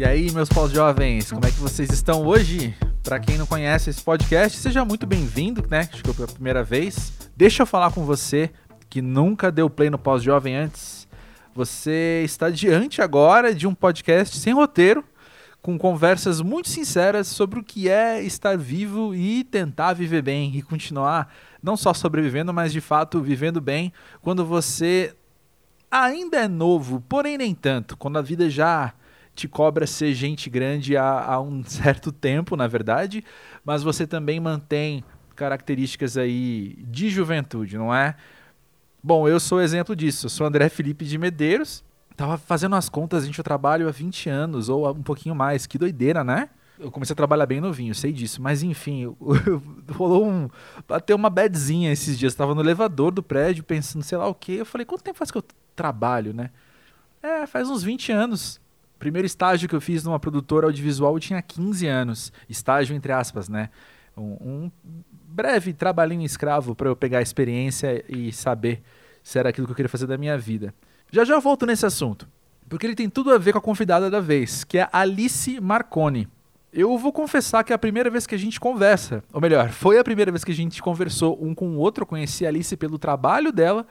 E aí, meus pós-jovens, como é que vocês estão hoje? Para quem não conhece esse podcast, seja muito bem-vindo, né? Acho que é primeira vez. Deixa eu falar com você que nunca deu play no pós-jovem antes. Você está diante agora de um podcast sem roteiro, com conversas muito sinceras sobre o que é estar vivo e tentar viver bem e continuar não só sobrevivendo, mas de fato vivendo bem quando você ainda é novo, porém nem tanto, quando a vida já te cobra ser gente grande há, há um certo tempo, na verdade, mas você também mantém características aí de juventude, não é? Bom, eu sou exemplo disso. Eu sou André Felipe de Medeiros. Tava fazendo as contas, gente, eu trabalho há 20 anos, ou um pouquinho mais. Que doideira, né? Eu comecei a trabalhar bem novinho, sei disso. Mas enfim, rolou um. Bateu uma badzinha esses dias. Eu tava no elevador do prédio, pensando, sei lá o quê. Eu falei, quanto tempo faz que eu trabalho, né? É, faz uns 20 anos primeiro estágio que eu fiz numa produtora audiovisual eu tinha 15 anos. Estágio entre aspas, né? Um, um breve trabalhinho escravo para eu pegar a experiência e saber se era aquilo que eu queria fazer da minha vida. Já já volto nesse assunto, porque ele tem tudo a ver com a convidada da vez, que é Alice Marconi. Eu vou confessar que é a primeira vez que a gente conversa, ou melhor, foi a primeira vez que a gente conversou um com o outro. Eu conheci a Alice pelo trabalho dela,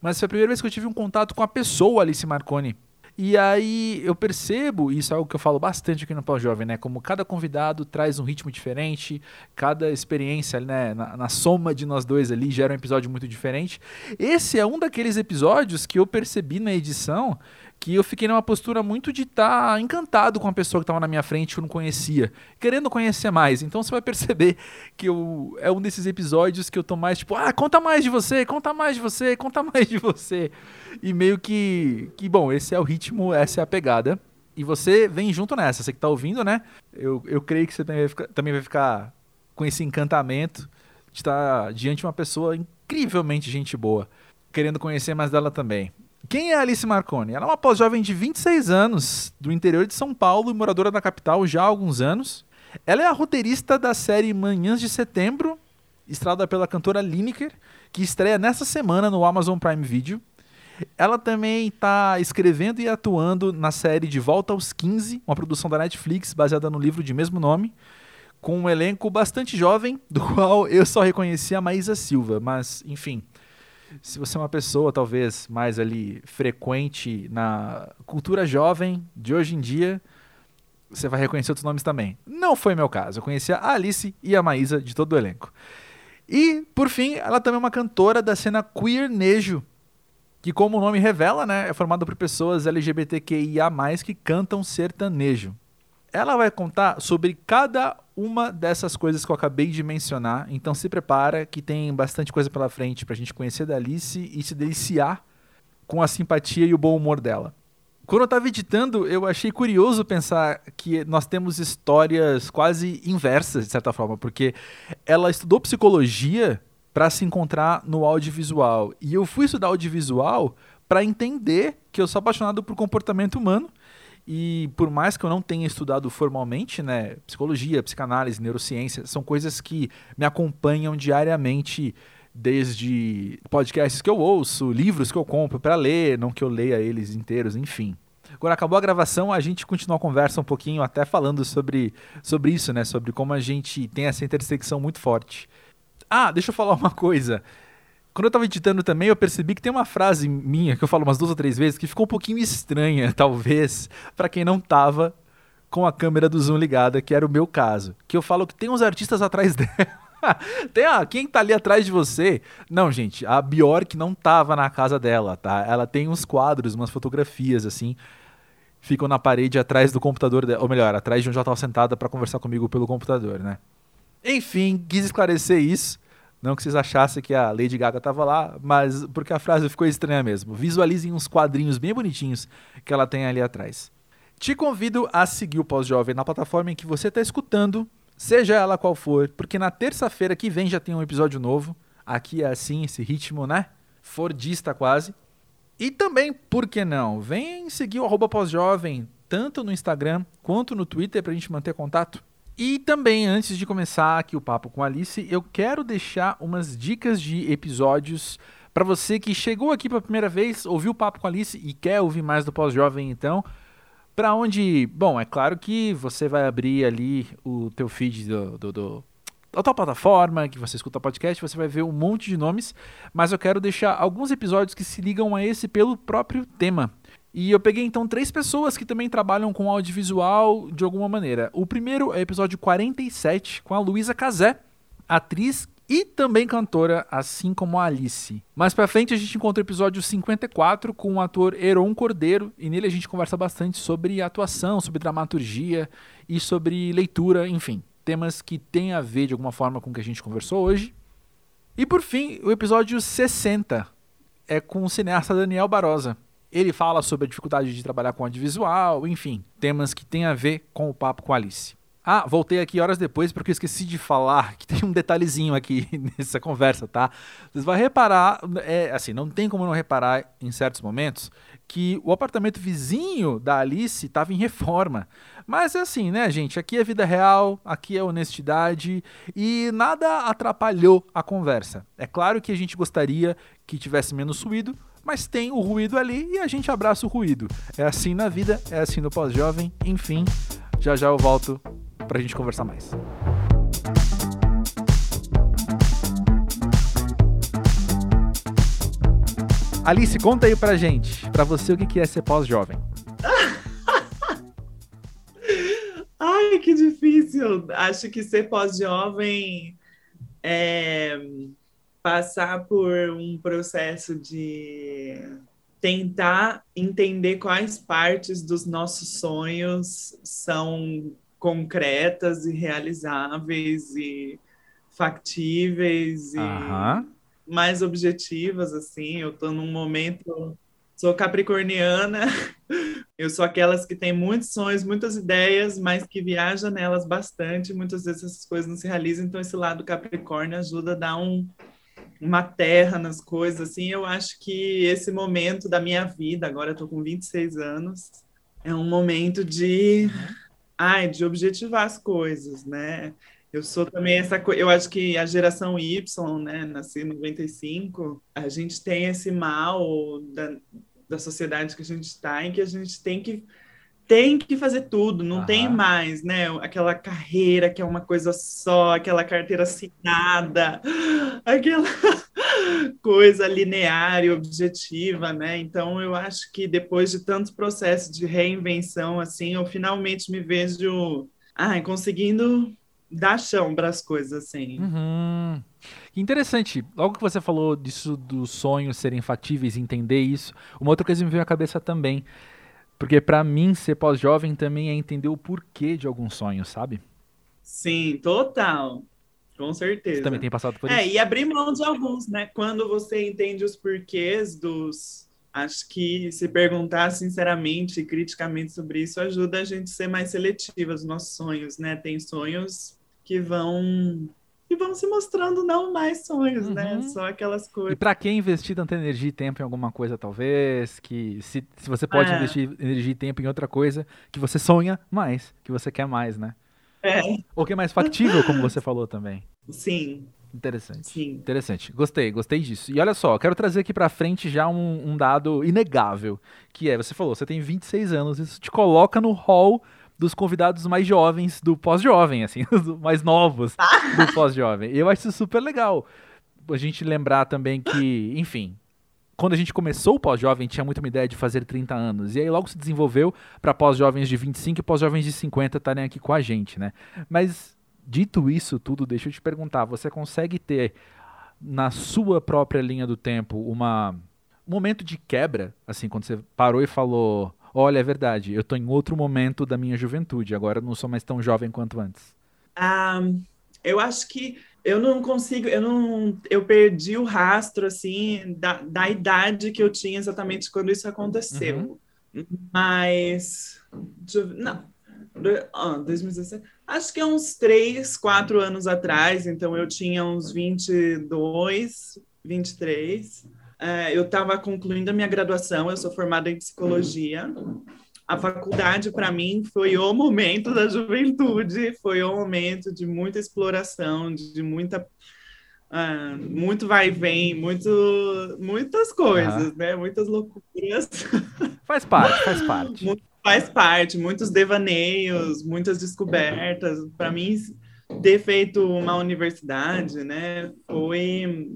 mas foi a primeira vez que eu tive um contato com a pessoa Alice Marconi. E aí eu percebo, isso é algo que eu falo bastante aqui no Pós-Jovem, né? Como cada convidado traz um ritmo diferente, cada experiência, né? Na, na, soma de nós dois ali gera um episódio muito diferente. Esse é um daqueles episódios que eu percebi na edição que eu fiquei numa postura muito de estar tá encantado com a pessoa que estava na minha frente que eu não conhecia, querendo conhecer mais. Então você vai perceber que eu, é um desses episódios que eu tô mais tipo, ah, conta mais de você, conta mais de você, conta mais de você. E meio que, que bom, esse é o ritmo, essa é a pegada. E você vem junto nessa, você que tá ouvindo, né? Eu, eu creio que você também vai, ficar, também vai ficar com esse encantamento de estar tá diante de uma pessoa incrivelmente gente boa, querendo conhecer mais dela também. Quem é Alice Marconi? Ela é uma pós-jovem de 26 anos, do interior de São Paulo e moradora da capital já há alguns anos. Ela é a roteirista da série Manhãs de Setembro, estrada pela cantora Lineker, que estreia nessa semana no Amazon Prime Video. Ela também está escrevendo e atuando na série De Volta aos 15, uma produção da Netflix baseada no livro de mesmo nome, com um elenco bastante jovem, do qual eu só reconheci a Maísa Silva, mas enfim, se você é uma pessoa talvez mais ali frequente na cultura jovem de hoje em dia, você vai reconhecer outros nomes também. Não foi meu caso. Eu conhecia a Alice e a Maísa de todo o elenco. E, por fim, ela também é uma cantora da cena queer nejo, que como o nome revela, né, é formada por pessoas LGBTQIA+, que cantam sertanejo. Ela vai contar sobre cada uma dessas coisas que eu acabei de mencionar. Então se prepara que tem bastante coisa pela frente pra gente conhecer da Alice e se deliciar com a simpatia e o bom humor dela. Quando eu estava editando, eu achei curioso pensar que nós temos histórias quase inversas, de certa forma, porque ela estudou psicologia para se encontrar no audiovisual. E eu fui estudar audiovisual para entender que eu sou apaixonado por comportamento humano e por mais que eu não tenha estudado formalmente, né, psicologia, psicanálise, neurociência, são coisas que me acompanham diariamente desde podcasts que eu ouço, livros que eu compro para ler, não que eu leia eles inteiros, enfim. Quando acabou a gravação, a gente continuou a conversa um pouquinho, até falando sobre, sobre isso, né? Sobre como a gente tem essa intersecção muito forte. Ah, deixa eu falar uma coisa. Quando eu tava editando também, eu percebi que tem uma frase minha que eu falo umas duas ou três vezes que ficou um pouquinho estranha, talvez, para quem não tava com a câmera do zoom ligada, que era o meu caso. Que eu falo que tem uns artistas atrás dela. tem, ah, quem tá ali atrás de você? Não, gente, a Bjork não tava na casa dela, tá? Ela tem uns quadros, umas fotografias, assim, ficam na parede atrás do computador dela, ou melhor, atrás de onde ela tava sentada para conversar comigo pelo computador, né? Enfim, quis esclarecer isso. Não que vocês achassem que a Lady Gaga estava lá, mas porque a frase ficou estranha mesmo. Visualizem uns quadrinhos bem bonitinhos que ela tem ali atrás. Te convido a seguir o Pós-Jovem na plataforma em que você está escutando, seja ela qual for, porque na terça-feira que vem já tem um episódio novo. Aqui é assim, esse ritmo, né? Fordista quase. E também, por que não? Vem seguir o pós-jovem, tanto no Instagram quanto no Twitter, para a gente manter contato. E também, antes de começar aqui o papo com a Alice, eu quero deixar umas dicas de episódios para você que chegou aqui pela primeira vez, ouviu o papo com a Alice e quer ouvir mais do Pós-Jovem, então, Para onde. Bom, é claro que você vai abrir ali o teu feed do, do, do a tua plataforma, que você escuta podcast, você vai ver um monte de nomes, mas eu quero deixar alguns episódios que se ligam a esse pelo próprio tema. E eu peguei então três pessoas que também trabalham com audiovisual de alguma maneira. O primeiro é o episódio 47 com a Luísa Cazé, atriz e também cantora, assim como a Alice. Mais pra frente a gente encontra o episódio 54 com o ator Heron Cordeiro, e nele a gente conversa bastante sobre atuação, sobre dramaturgia e sobre leitura, enfim, temas que têm a ver de alguma forma com o que a gente conversou hoje. E por fim, o episódio 60 é com o cineasta Daniel Barosa. Ele fala sobre a dificuldade de trabalhar com audiovisual, enfim, temas que têm a ver com o papo com a Alice. Ah, voltei aqui horas depois porque eu esqueci de falar que tem um detalhezinho aqui nessa conversa, tá? Vocês vão reparar, é, assim, não tem como não reparar em certos momentos que o apartamento vizinho da Alice estava em reforma. Mas é assim, né, gente? Aqui é vida real, aqui é honestidade e nada atrapalhou a conversa. É claro que a gente gostaria que tivesse menos ruído, mas tem o ruído ali e a gente abraça o ruído. É assim na vida, é assim no pós-jovem, enfim. Já já eu volto pra gente conversar mais. Alice, conta aí pra gente, pra você, o que é ser pós-jovem. Ai, que difícil. Acho que ser pós-jovem é passar por um processo de tentar entender quais partes dos nossos sonhos são concretas e realizáveis e factíveis e mais objetivas assim. Eu estou num momento sou capricorniana. Eu sou aquelas que têm muitos sonhos, muitas ideias, mas que viaja nelas bastante. Muitas vezes essas coisas não se realizam, então esse lado Capricórnio ajuda a dar um, uma terra nas coisas. Assim, eu acho que esse momento da minha vida, agora eu tô com 26 anos, é um momento de uhum ai, de objetivar as coisas, né? Eu sou também essa coisa, eu acho que a geração Y, né, nasci em 95, a gente tem esse mal da, da sociedade que a gente está, em que a gente tem que tem que fazer tudo, não tem mais, né? Aquela carreira que é uma coisa só, aquela carteira assinada, aquela coisa linear e objetiva, né? Então eu acho que depois de tanto processo de reinvenção, assim, eu finalmente me vejo, ai, conseguindo dar chão para as coisas, assim. Uhum. Interessante. Logo que você falou disso dos sonhos serem factíveis, entender isso, uma outra coisa me veio à cabeça também. Porque para mim ser pós-jovem também é entender o porquê de alguns sonhos, sabe? Sim, total. Com certeza. Você também tem passado por é, isso? É, e abrir mão de alguns, né? Quando você entende os porquês dos. Acho que se perguntar sinceramente e criticamente sobre isso ajuda a gente a ser mais seletiva os nossos sonhos, né? Tem sonhos que vão que vão se mostrando não mais sonhos, né? uhum. né? Só aquelas coisas. E para quem investir tanta energia e tempo em alguma coisa, talvez, que se, se você pode é. investir energia e tempo em outra coisa, que você sonha mais, que você quer mais, né? É. Ou que é mais factível, como você falou também. Sim. Interessante. Sim. Interessante. Gostei, gostei disso. E olha só, quero trazer aqui pra frente já um, um, dado inegável, que é, você falou, você tem 26 anos, isso te coloca no hall dos convidados mais jovens do pós-jovem, assim, mais novos do pós-jovem. Eu acho isso super legal. A gente lembrar também que, enfim, quando a gente começou o pós-jovem, tinha muito uma ideia de fazer 30 anos. E aí logo se desenvolveu para pós-jovens de 25 e pós-jovens de 50 estarem aqui com a gente, né? Mas dito isso tudo, deixa eu te perguntar, você consegue ter na sua própria linha do tempo uma um momento de quebra, assim, quando você parou e falou, olha, é verdade, eu estou em outro momento da minha juventude, agora não sou mais tão jovem quanto antes? Um, eu acho que eu não consigo, eu não, eu perdi o rastro assim da, da idade que eu tinha exatamente quando isso aconteceu. Uhum. Mas não, ah, 2017, acho que é uns 3, 4 anos atrás, então eu tinha uns 22, 23. É, eu estava concluindo a minha graduação, eu sou formada em psicologia a faculdade para mim foi o momento da juventude, foi o momento de muita exploração, de, muita uh, muito vai e vem, muito, muitas coisas, uhum. né? Muitas loucuras. Faz parte, faz parte. faz parte, muitos devaneios, muitas descobertas. Para mim, ter feito uma universidade, né, foi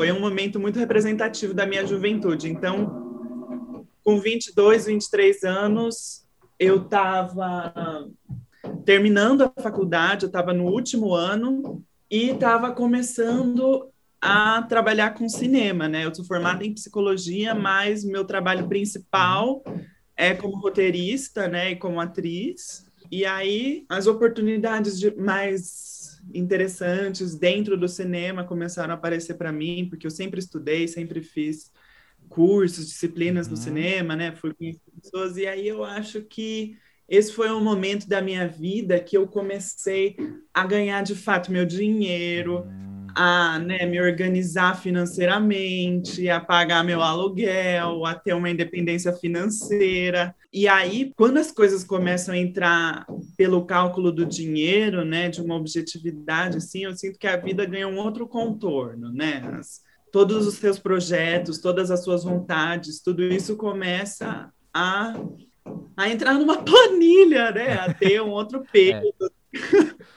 foi um momento muito representativo da minha juventude. Então, com 22, 23 anos, eu estava terminando a faculdade, eu estava no último ano e estava começando a trabalhar com cinema, né? Eu sou formada em psicologia, mas meu trabalho principal é como roteirista, né, e como atriz. E aí as oportunidades de, mais interessantes dentro do cinema começaram a aparecer para mim, porque eu sempre estudei, sempre fiz cursos, disciplinas uhum. no cinema, né? Fui com pessoas e aí eu acho que esse foi um momento da minha vida que eu comecei a ganhar de fato meu dinheiro, a né, me organizar financeiramente, a pagar meu aluguel, a ter uma independência financeira. E aí, quando as coisas começam a entrar pelo cálculo do dinheiro, né, de uma objetividade, assim, eu sinto que a vida ganha um outro contorno, né? As, todos os seus projetos, todas as suas vontades, tudo isso começa a, a entrar numa planilha, né? A ter um outro peso.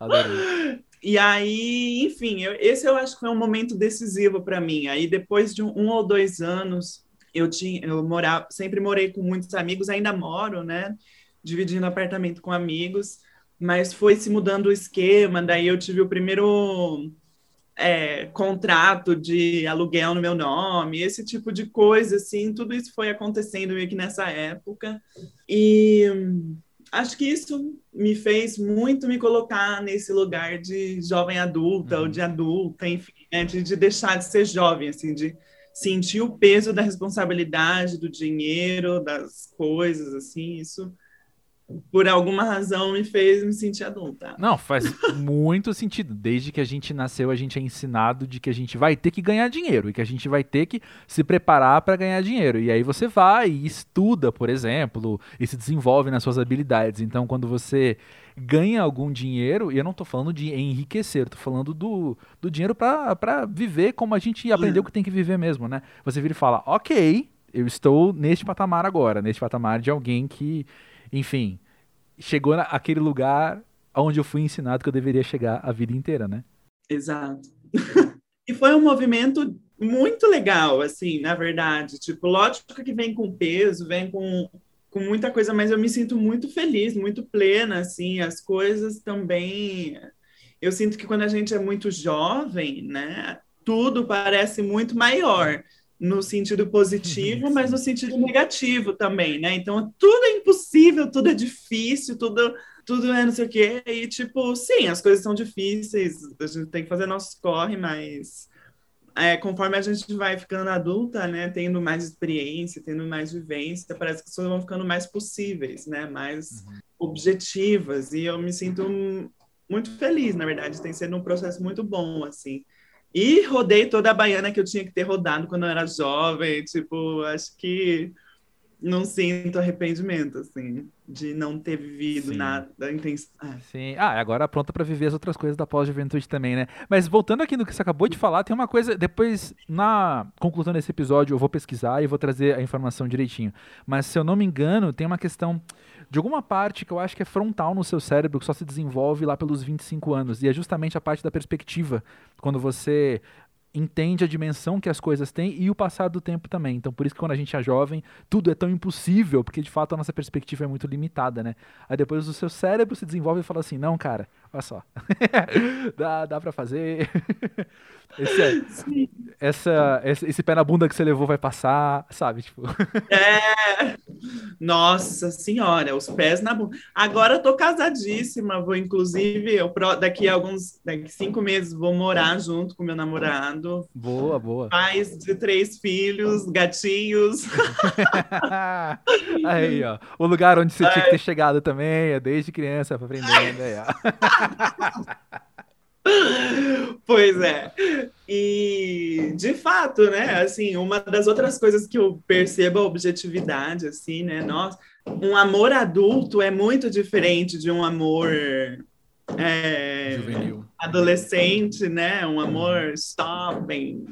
É. E aí, enfim, eu, esse eu acho que foi um momento decisivo para mim. Aí, depois de um, um, ou dois anos, eu tinha, eu morava, sempre morei com muitos amigos, ainda moro, né? Dividindo apartamento com amigos, mas foi se mudando o esquema. Daí, eu tive o primeiro é, contrato de aluguel no meu nome, esse tipo de coisa, assim, tudo isso foi acontecendo meio que nessa época. E acho que isso me fez muito me colocar nesse lugar de jovem adulta uhum. ou de adulta, enfim, né? de, de, deixar de ser jovem, assim, de sentir o peso da responsabilidade, do dinheiro, das coisas, assim, isso por alguma razão me fez me sentir adulta. Não, faz muito sentido. Desde que a gente nasceu, a gente é ensinado de que a gente vai ter que ganhar dinheiro e que a gente vai ter que se preparar para ganhar dinheiro. E aí você vai e estuda, por exemplo, e se desenvolve nas suas habilidades. Então, quando você ganha algum dinheiro, e eu não estou falando de enriquecer, estou falando do, do dinheiro para viver como a gente aprendeu que tem que viver mesmo, né? Você vira e fala, ok, eu estou neste patamar agora, neste patamar de alguém que enfim, chegou naquele lugar onde eu fui ensinado que eu deveria chegar a vida inteira, né? Exato. e foi um movimento muito legal, assim, na verdade. Tipo, lógico que vem com peso, vem com, com muita coisa, mas eu me sinto muito feliz, muito plena, assim. As coisas também. Eu sinto que quando a gente é muito jovem, né, tudo parece muito maior no sentido positivo, mas no sentido negativo também, né? Então tudo é impossível, tudo é difícil, tudo tudo é não sei o quê. E tipo, sim, as coisas são difíceis, a gente tem que fazer nosso corre, mas é, conforme a gente vai ficando adulta, né, tendo mais experiência, tendo mais vivência, parece que as coisas vão ficando mais possíveis, né, mais uhum. objetivas. E eu me sinto muito feliz, na verdade, tem sido um processo muito bom, assim. E rodei toda a baiana que eu tinha que ter rodado quando eu era jovem. Tipo, acho que não sinto arrependimento, assim, de não ter vivido Sim. nada intenso. Ah. Sim. Ah, agora pronta para viver as outras coisas da pós-juventude também, né? Mas voltando aqui no que você acabou de falar, tem uma coisa. Depois, na conclusão desse episódio, eu vou pesquisar e vou trazer a informação direitinho. Mas se eu não me engano, tem uma questão de alguma parte que eu acho que é frontal no seu cérebro, que só se desenvolve lá pelos 25 anos. E é justamente a parte da perspectiva. Quando você entende a dimensão que as coisas têm e o passar do tempo também. Então, por isso que quando a gente é jovem, tudo é tão impossível, porque de fato a nossa perspectiva é muito limitada, né? Aí depois o seu cérebro se desenvolve e fala assim: não, cara, olha só, dá, dá pra fazer. esse, é, essa, esse, esse, pé na bunda que você levou vai passar, sabe? Tipo. é. Nossa senhora, os pés na bunda. Agora eu tô casadíssima, vou inclusive, eu, daqui a alguns, daqui cinco meses, vou morar junto com meu namorado. Boa, boa. Pais de três filhos, gatinhos. aí, ó. O lugar onde você tinha que ter chegado também, é desde criança, aprendendo aí, ó. pois é. E de fato, né, assim, uma das outras coisas que eu percebo a objetividade, assim, né, nossa, um amor adulto é muito diferente de um amor é, Juvenil. adolescente, né, um amor shopping.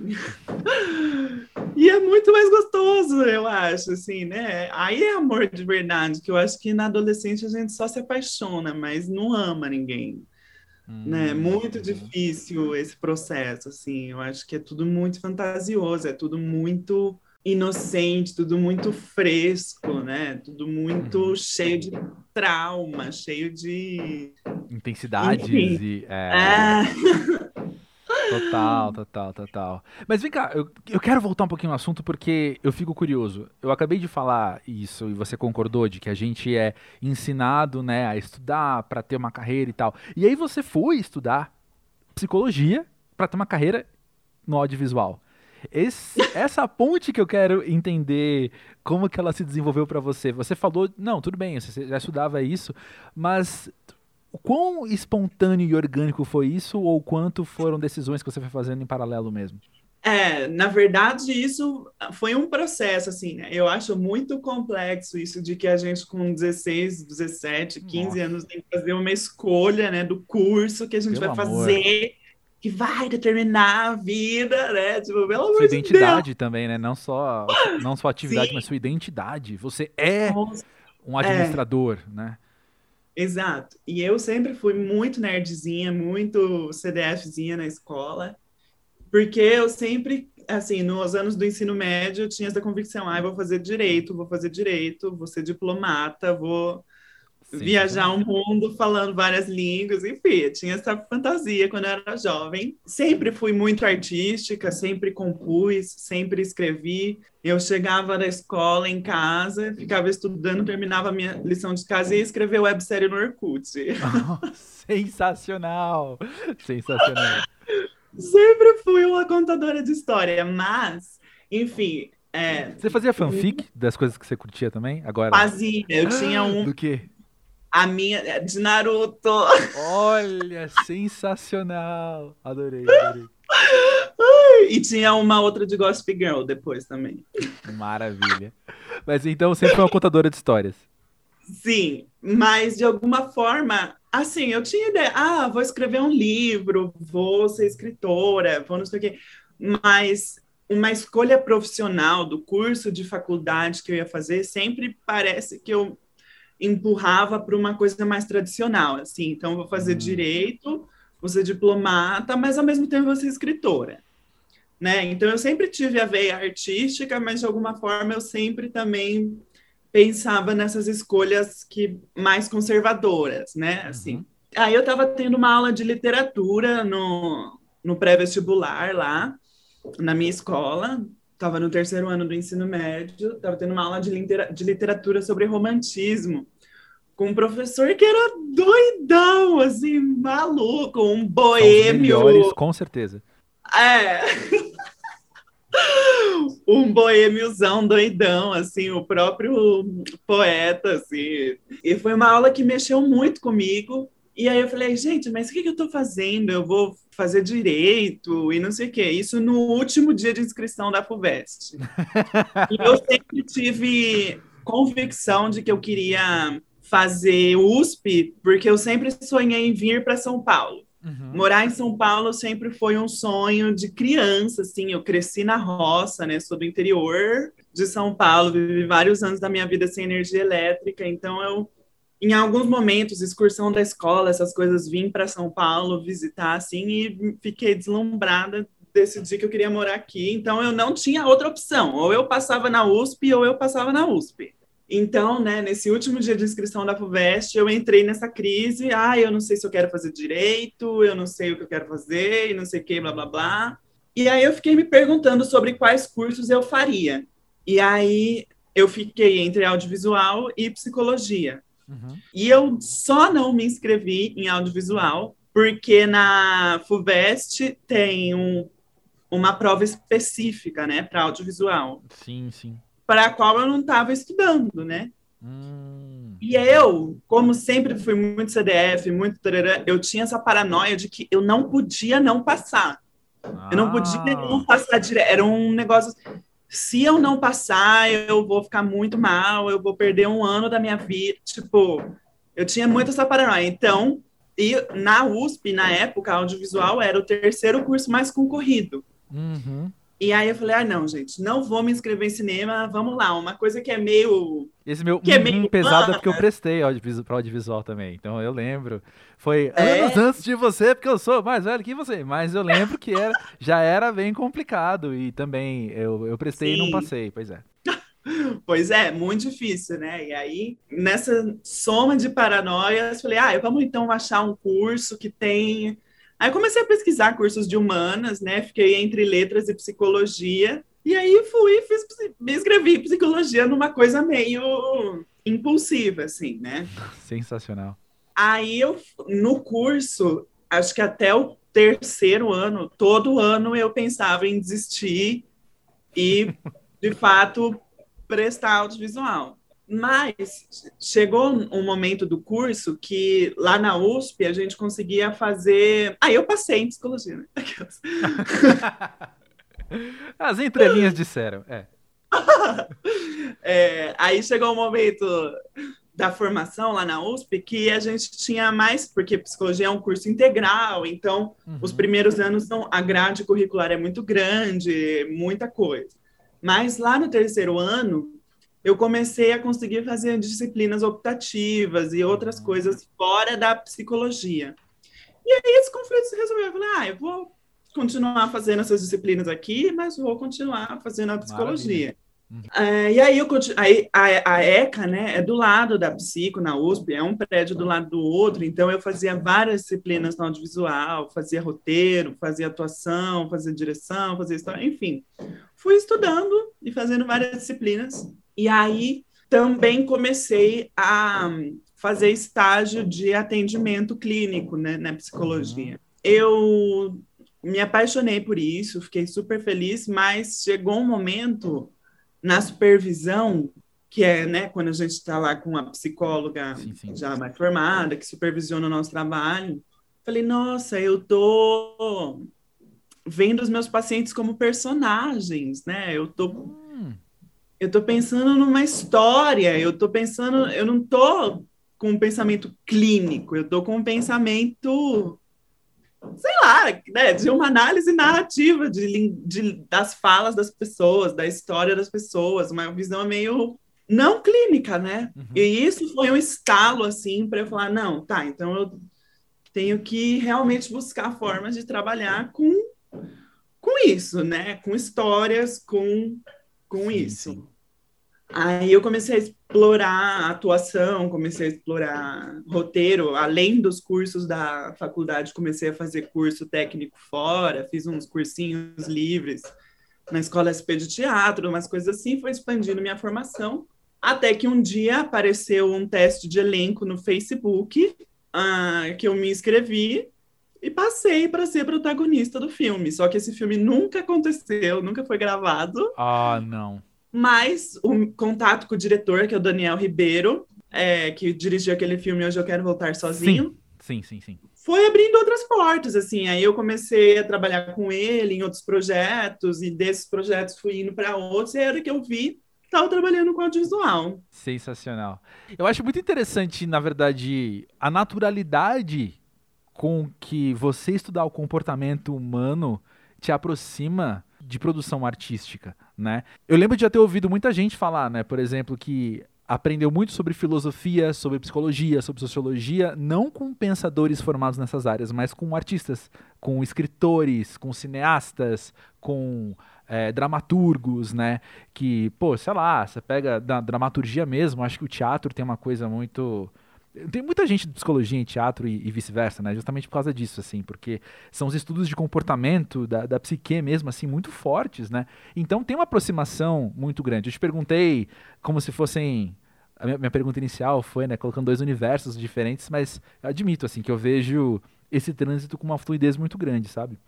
e é muito mais gostoso eu acho, assim, né? Aí é amor de verdade, que eu acho que na adolescente a gente só se apaixona, mas não ama ninguém. Hum. Né? Muito difícil esse processo, assim. Eu acho que é tudo muito fantasioso, é tudo muito inocente, tudo muito fresco, né? Tudo muito uhum. cheio de trauma, cheio de intensidades e é... É. Total, total, total. Mas vem cá, eu, eu quero voltar um pouquinho no assunto porque eu fico curioso. Eu acabei de falar isso e você concordou de que a gente é ensinado, né, a estudar para ter uma carreira e tal. E aí você foi estudar psicologia para ter uma carreira no audiovisual. Esse, essa ponte que eu quero entender como que ela se desenvolveu para você. Você falou, não, tudo bem, você já estudava isso, mas o quão espontâneo e orgânico foi isso ou quanto foram decisões que você foi fazendo em paralelo mesmo? É, na verdade, isso foi um processo, assim, né? Eu acho muito complexo isso de que a gente com 16, 17, 15 Nossa. anos tem que fazer uma escolha, né, do curso que a gente Pelo vai amor. fazer que vai determinar a vida, né? Tipo, pelo amor sua identidade Deus. também, né? Não só, não só atividade, Sim. mas sua identidade. Você é um administrador, é. né? Exato. E eu sempre fui muito nerdzinha, muito CDFzinha na escola, porque eu sempre, assim, nos anos do ensino médio, eu tinha essa convicção, ah, vou fazer direito, vou fazer direito, vou ser diplomata, vou viajar o mundo falando várias línguas, enfim, tinha essa fantasia quando eu era jovem. Sempre fui muito artística, sempre compus, sempre escrevi. Eu chegava da escola em casa, ficava estudando, terminava a minha lição de casa e ia escrever websérie no Orkut. Oh, sensacional! Sensacional. sempre fui uma contadora de história, mas, enfim, é, você fazia fanfic das coisas que você curtia também? Agora. Fazia. Eu tinha um. Do quê? A minha de Naruto. Olha, sensacional. Adorei, adorei. E tinha uma outra de Gossip Girl depois também. Maravilha. Mas então sempre foi uma contadora de histórias. Sim, mas de alguma forma, assim, eu tinha ideia, ah, vou escrever um livro, vou ser escritora, vou não sei o quê, mas uma escolha profissional do curso de faculdade que eu ia fazer sempre parece que eu empurrava para uma coisa mais tradicional, assim. Então, vou fazer hum. direito, vou ser diplomata, mas ao mesmo tempo vou ser escritora. Né? Então, eu sempre tive a veia artística, mas de alguma forma eu sempre também pensava nessas escolhas que mais conservadoras, né? Assim. Uhum. Aí eu estava tendo uma aula de literatura no, no pré-vestibular lá, na minha escola, estava no terceiro ano do ensino médio, estava tendo uma aula de, litera de literatura sobre romantismo com um professor que era doidão, assim, maluco, um boêmio. Melhores, com certeza. É. um boêmiozão doidão, assim, o próprio poeta, assim. E foi uma aula que mexeu muito comigo. E aí eu falei, gente, mas o que, que eu estou fazendo? Eu vou fazer direito e não sei o quê. Isso no último dia de inscrição da FUVEST. e eu sempre tive convicção de que eu queria fazer USP, porque eu sempre sonhei em vir para São Paulo. Uhum. Morar em São Paulo sempre foi um sonho de criança, assim. Eu cresci na roça, né? Sou do interior de São Paulo, vivi vários anos da minha vida sem energia elétrica, então eu em alguns momentos, excursão da escola, essas coisas, vim para São Paulo visitar, assim, e fiquei deslumbrada, decidi que eu queria morar aqui, então eu não tinha outra opção, ou eu passava na USP, ou eu passava na USP. Então, né, nesse último dia de inscrição da FUVEST, eu entrei nessa crise. Ah, eu não sei se eu quero fazer direito, eu não sei o que eu quero fazer, e não sei o que, blá, blá, blá. E aí eu fiquei me perguntando sobre quais cursos eu faria. E aí eu fiquei entre audiovisual e psicologia. Uhum. E eu só não me inscrevi em audiovisual porque na FUVEST tem um, uma prova específica, né, para audiovisual. Sim, sim para a qual eu não estava estudando, né? Hum. E eu, como sempre fui muito CDF, muito tarará, eu tinha essa paranoia de que eu não podia não passar. Ah. Eu não podia não passar direto. Era um negócio. Se eu não passar, eu vou ficar muito mal, eu vou perder um ano da minha vida. Tipo, eu tinha muito essa paranoia. Então, e na USP, na época, audiovisual era o terceiro curso mais concorrido. Uhum. E aí eu falei, ah, não, gente, não vou me inscrever em cinema, vamos lá, uma coisa que é meio... Esse meu que é meio pesado é porque eu prestei audiovisual, para audiovisual também, então eu lembro. Foi É? anos antes de você, porque eu sou mais velho que você, mas eu lembro que era, já era bem complicado e também eu, eu prestei e não Sim. passei, pois é. Pois é, muito difícil, né? E aí, nessa soma de paranoias, falei, ah, vamos então achar um curso que tem. Aí comecei a pesquisar cursos de humanas, né? Fiquei entre letras e psicologia. E aí fui, fiz, me inscrevi em psicologia numa coisa meio impulsiva, assim, né? Sensacional. Aí eu, no curso, acho que até o terceiro ano, todo ano eu pensava em desistir e, de fato, prestar audiovisual. Mas chegou um momento do curso que lá na USP a gente conseguia fazer. Ah, eu passei em psicologia, né? As entrelinhas disseram, é. É, aí chegou o momento da formação lá na USP que a gente tinha mais, porque psicologia é um curso integral, então os Uhum. primeiros anos são, a grade curricular é muito grande, muita coisa. Mas lá no terceiro ano, eu comecei a conseguir fazer disciplinas optativas e outras Uhum. coisas fora da psicologia. E aí esse conflito se resolveu. Eu falei, ah, eu vou continuar fazendo essas disciplinas aqui, mas vou continuar fazendo a psicologia. É, e aí, eu continu... aí a, a ECA né, é do lado da Psico, na USP, é um prédio do lado do outro, então eu fazia várias disciplinas no audiovisual, fazia roteiro, fazia atuação, fazia direção, fazia história, enfim. Fui estudando e fazendo várias disciplinas. E aí também comecei a fazer estágio de atendimento clínico né, na psicologia. Eu me apaixonei por isso, fiquei super feliz, mas chegou um momento na supervisão, que é né, quando a gente está lá com a psicóloga Sim, sim. já mais formada, que supervisiona o nosso trabalho, falei, nossa, eu tô vendo os meus pacientes como personagens, né? Eu tô, eu tô pensando numa história, eu tô pensando, eu não tô com um pensamento clínico, eu tô com um pensamento sei lá, né, de uma análise narrativa de, de- das falas das pessoas, da história das pessoas, uma visão meio não clínica, né? uhum. E isso foi um estalo assim para eu falar, não, tá, então eu tenho que realmente buscar formas de trabalhar com com isso, né? Com histórias, com com Sim, isso. sim. Aí eu comecei a explorar atuação, comecei a explorar roteiro, além dos cursos da faculdade, comecei a fazer curso técnico fora, fiz uns cursinhos livres na escola SP de teatro, umas coisas assim, foi expandindo minha formação, até que um dia apareceu um teste de elenco no Facebook, ah, que eu me inscrevi e passei para ser protagonista do filme. Só que esse filme nunca aconteceu, nunca foi gravado. Ah, não. Mas o contato com o diretor, que é o Daniel Ribeiro, é, que dirigiu aquele filme Hoje Eu Quero Voltar Sozinho, Sim, sim, sim. foi abrindo outras portas, assim. Aí eu comecei a trabalhar com ele em outros projetos, e desses projetos fui indo para outros, e aí a hora que eu vi, estava trabalhando com audiovisual. Sensacional. Eu acho muito interessante, na verdade, a naturalidade com que você estudar o comportamento humano te aproxima de produção artística, né? Eu lembro de já ter ouvido muita gente falar, né, por exemplo, que aprendeu muito sobre filosofia, sobre psicologia, sobre sociologia, não com pensadores formados nessas áreas, mas com artistas, com escritores, com cineastas, com é, dramaturgos, né? Que, pô, sei lá, você pega da dramaturgia mesmo, acho que o teatro tem uma coisa muito. Tem muita gente de psicologia em teatro e, e vice-versa, né? Justamente por causa disso, assim, porque são os estudos de comportamento da, da psique mesmo, assim, muito fortes, né? Então tem uma aproximação muito grande. Eu te perguntei como se fossem. A minha, minha pergunta inicial foi, né, colocando dois universos diferentes, mas admito, assim, que eu vejo esse trânsito com uma fluidez muito grande, sabe?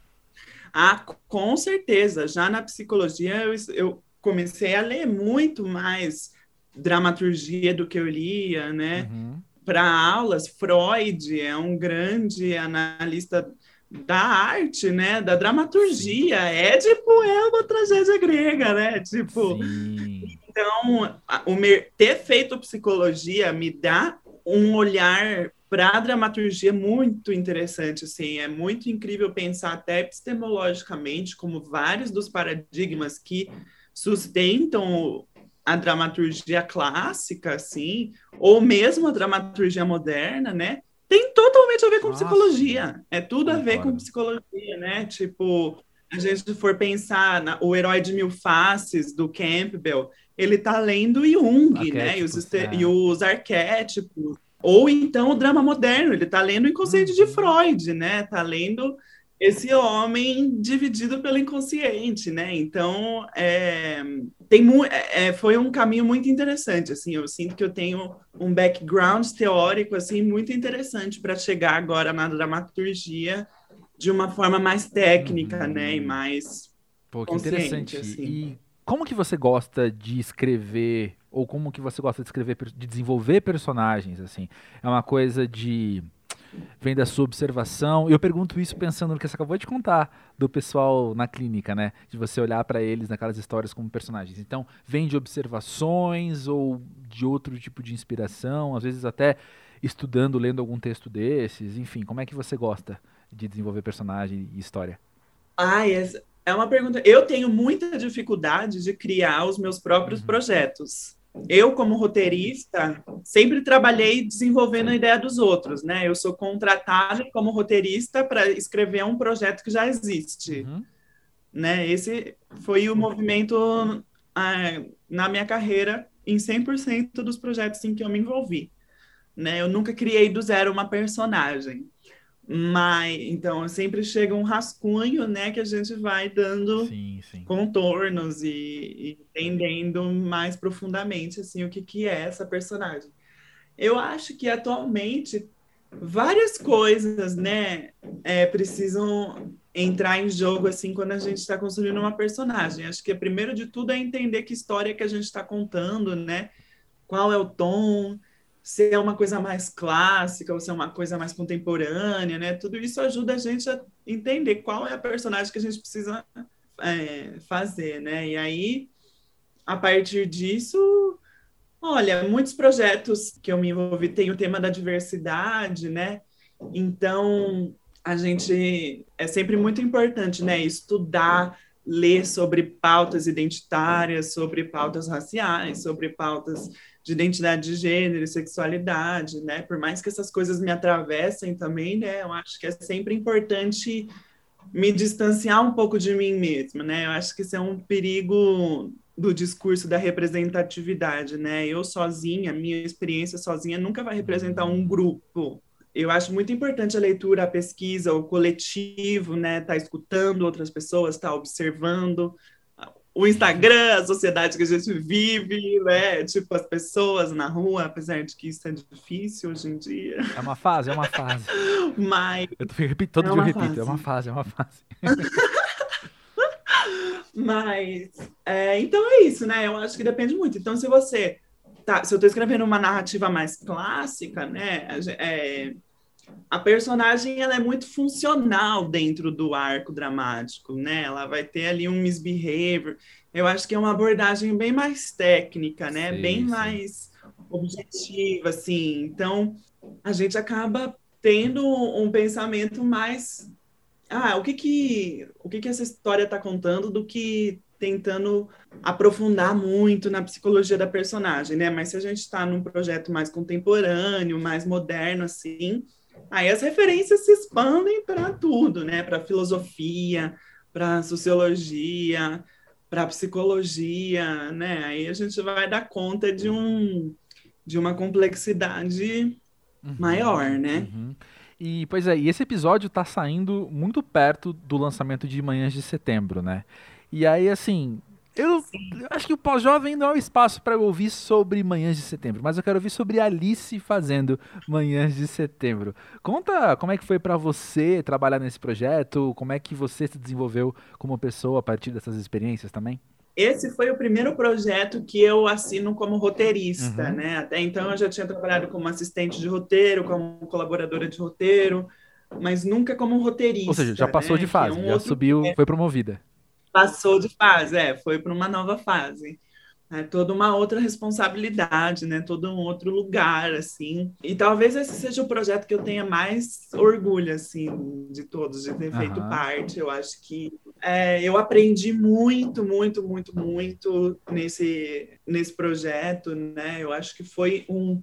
Ah, com certeza. Já na psicologia, eu, eu comecei a ler muito mais dramaturgia do que eu lia, né? Uhum. Para aulas, Freud é um grande analista da arte, né? Da dramaturgia. É tipo, é uma tragédia grega, né? Tipo, Sim. então, o ter feito psicologia me dá um olhar para a dramaturgia muito interessante, assim, é muito incrível pensar até epistemologicamente como vários dos paradigmas que sustentam a dramaturgia clássica, assim, ou mesmo a dramaturgia moderna, né, tem totalmente a ver com Nossa. psicologia. É tudo a ver com psicologia, né? Tipo, a gente for pensar na, o herói de mil faces do Campbell, ele tá lendo Jung, né? E os, é. e os arquétipos. Ou então o drama moderno, ele tá lendo o inconsciente uhum. de Freud, né? Tá lendo esse homem dividido pelo inconsciente, né? Então, é, tem é, é, foi um caminho muito interessante, assim, eu sinto que eu tenho um background teórico, assim, muito interessante para chegar agora na dramaturgia de uma forma mais técnica, uhum. né, e mais Pô, que interessante. Assim. E como que você gosta de escrever, ou como que você gosta de escrever, de desenvolver personagens, assim? É uma coisa de vem da sua observação. Eu pergunto isso pensando no que você acabou de contar do pessoal na clínica, né? De você olhar para eles naquelas histórias como personagens. Então, vem de observações ou de outro tipo de inspiração, às vezes até estudando, lendo algum texto desses, enfim, como é que você gosta de desenvolver personagem e história? Ah, é uma pergunta. Eu tenho muita dificuldade de criar os meus próprios uhum. projetos eu, como roteirista, sempre trabalhei desenvolvendo a ideia dos outros, né? Eu sou contratada como roteirista para escrever um projeto que já existe, uhum. né? Esse foi o movimento ah, na minha carreira em 100% dos projetos em que eu me envolvi, né? Eu nunca criei do zero uma personagem. Mas então sempre chega um rascunho, né, que a gente vai dando sim, sim. contornos e, e, entendendo mais profundamente assim o que, que é essa personagem. Eu acho que atualmente várias coisas, né, é, precisam entrar em jogo assim quando a gente está construindo uma personagem. Acho que primeiro de tudo é entender que história que a gente está contando, né? Qual é o tom, se é uma coisa mais clássica ou se é uma coisa mais contemporânea, né? Tudo isso ajuda a gente a entender qual é a personagem que a gente precisa é, fazer, né? E aí, a partir disso, olha, muitos projetos que eu me envolvi têm o tema da diversidade, né? Então, a gente é sempre muito importante, né? Estudar, ler sobre pautas identitárias, sobre pautas raciais, sobre pautas de identidade de gênero sexualidade, né? Por mais que essas coisas me atravessem também, né? Eu acho que é sempre importante me distanciar um pouco de mim mesma, né? Eu acho que isso é um perigo do discurso da representatividade, né? Eu sozinha, minha experiência sozinha nunca vai representar um grupo. Eu acho muito importante a leitura, a pesquisa, o coletivo, né? Tá escutando outras pessoas, tá observando, o Instagram, a sociedade que a gente vive, né? Tipo, as pessoas na rua, apesar de que isso é difícil hoje em dia. É uma fase, é uma fase. Mas. Eu repito, todo é dia eu repito, fase. é uma fase, é uma fase. Mas. É, então é isso, né? Eu acho que depende muito. Então, se você. Tá, se eu estou escrevendo uma narrativa mais clássica, né? É, a personagem ela é muito funcional dentro do arco dramático, né? Ela vai ter ali um misbehavior. Eu acho que é uma abordagem bem mais técnica, né? Sim, bem sim. mais objetiva, assim. Então, a gente acaba tendo um pensamento mais ah, o que que o que que essa história está contando do que tentando aprofundar muito na psicologia da personagem, né? Mas se a gente está num projeto mais contemporâneo, mais moderno, assim, Aí as referências se expandem para tudo, né? Para filosofia, para sociologia, para psicologia, né? Aí a gente vai dar conta de um de uma complexidade uhum, maior, né? Uhum. E pois é, e esse episódio está saindo muito perto do lançamento de Manhãs de Setembro, né? E aí assim, eu, acho que o pós-jovem não é o espaço para ouvir sobre Manhãs de Setembro, mas eu quero ouvir sobre Alice fazendo Manhãs de Setembro. Conta como é que foi para você trabalhar nesse projeto, como é que você se desenvolveu como pessoa a partir dessas experiências também? Esse foi o primeiro projeto que eu assino como roteirista, uhum. né? Até então eu já tinha trabalhado como assistente de roteiro, como colaboradora de roteiro, mas nunca como roteirista. Ou seja, já passou né? de fase, é um já subiu, foi promovida passou de fase, é, foi para uma nova fase. é toda uma outra responsabilidade, né? Todo um outro lugar, assim. E talvez esse seja o projeto que eu tenha mais orgulho, assim, de todos, de ter uhum. feito parte. Eu acho que é, eu aprendi muito, muito, muito, muito nesse, nesse projeto, né? Eu acho que foi um,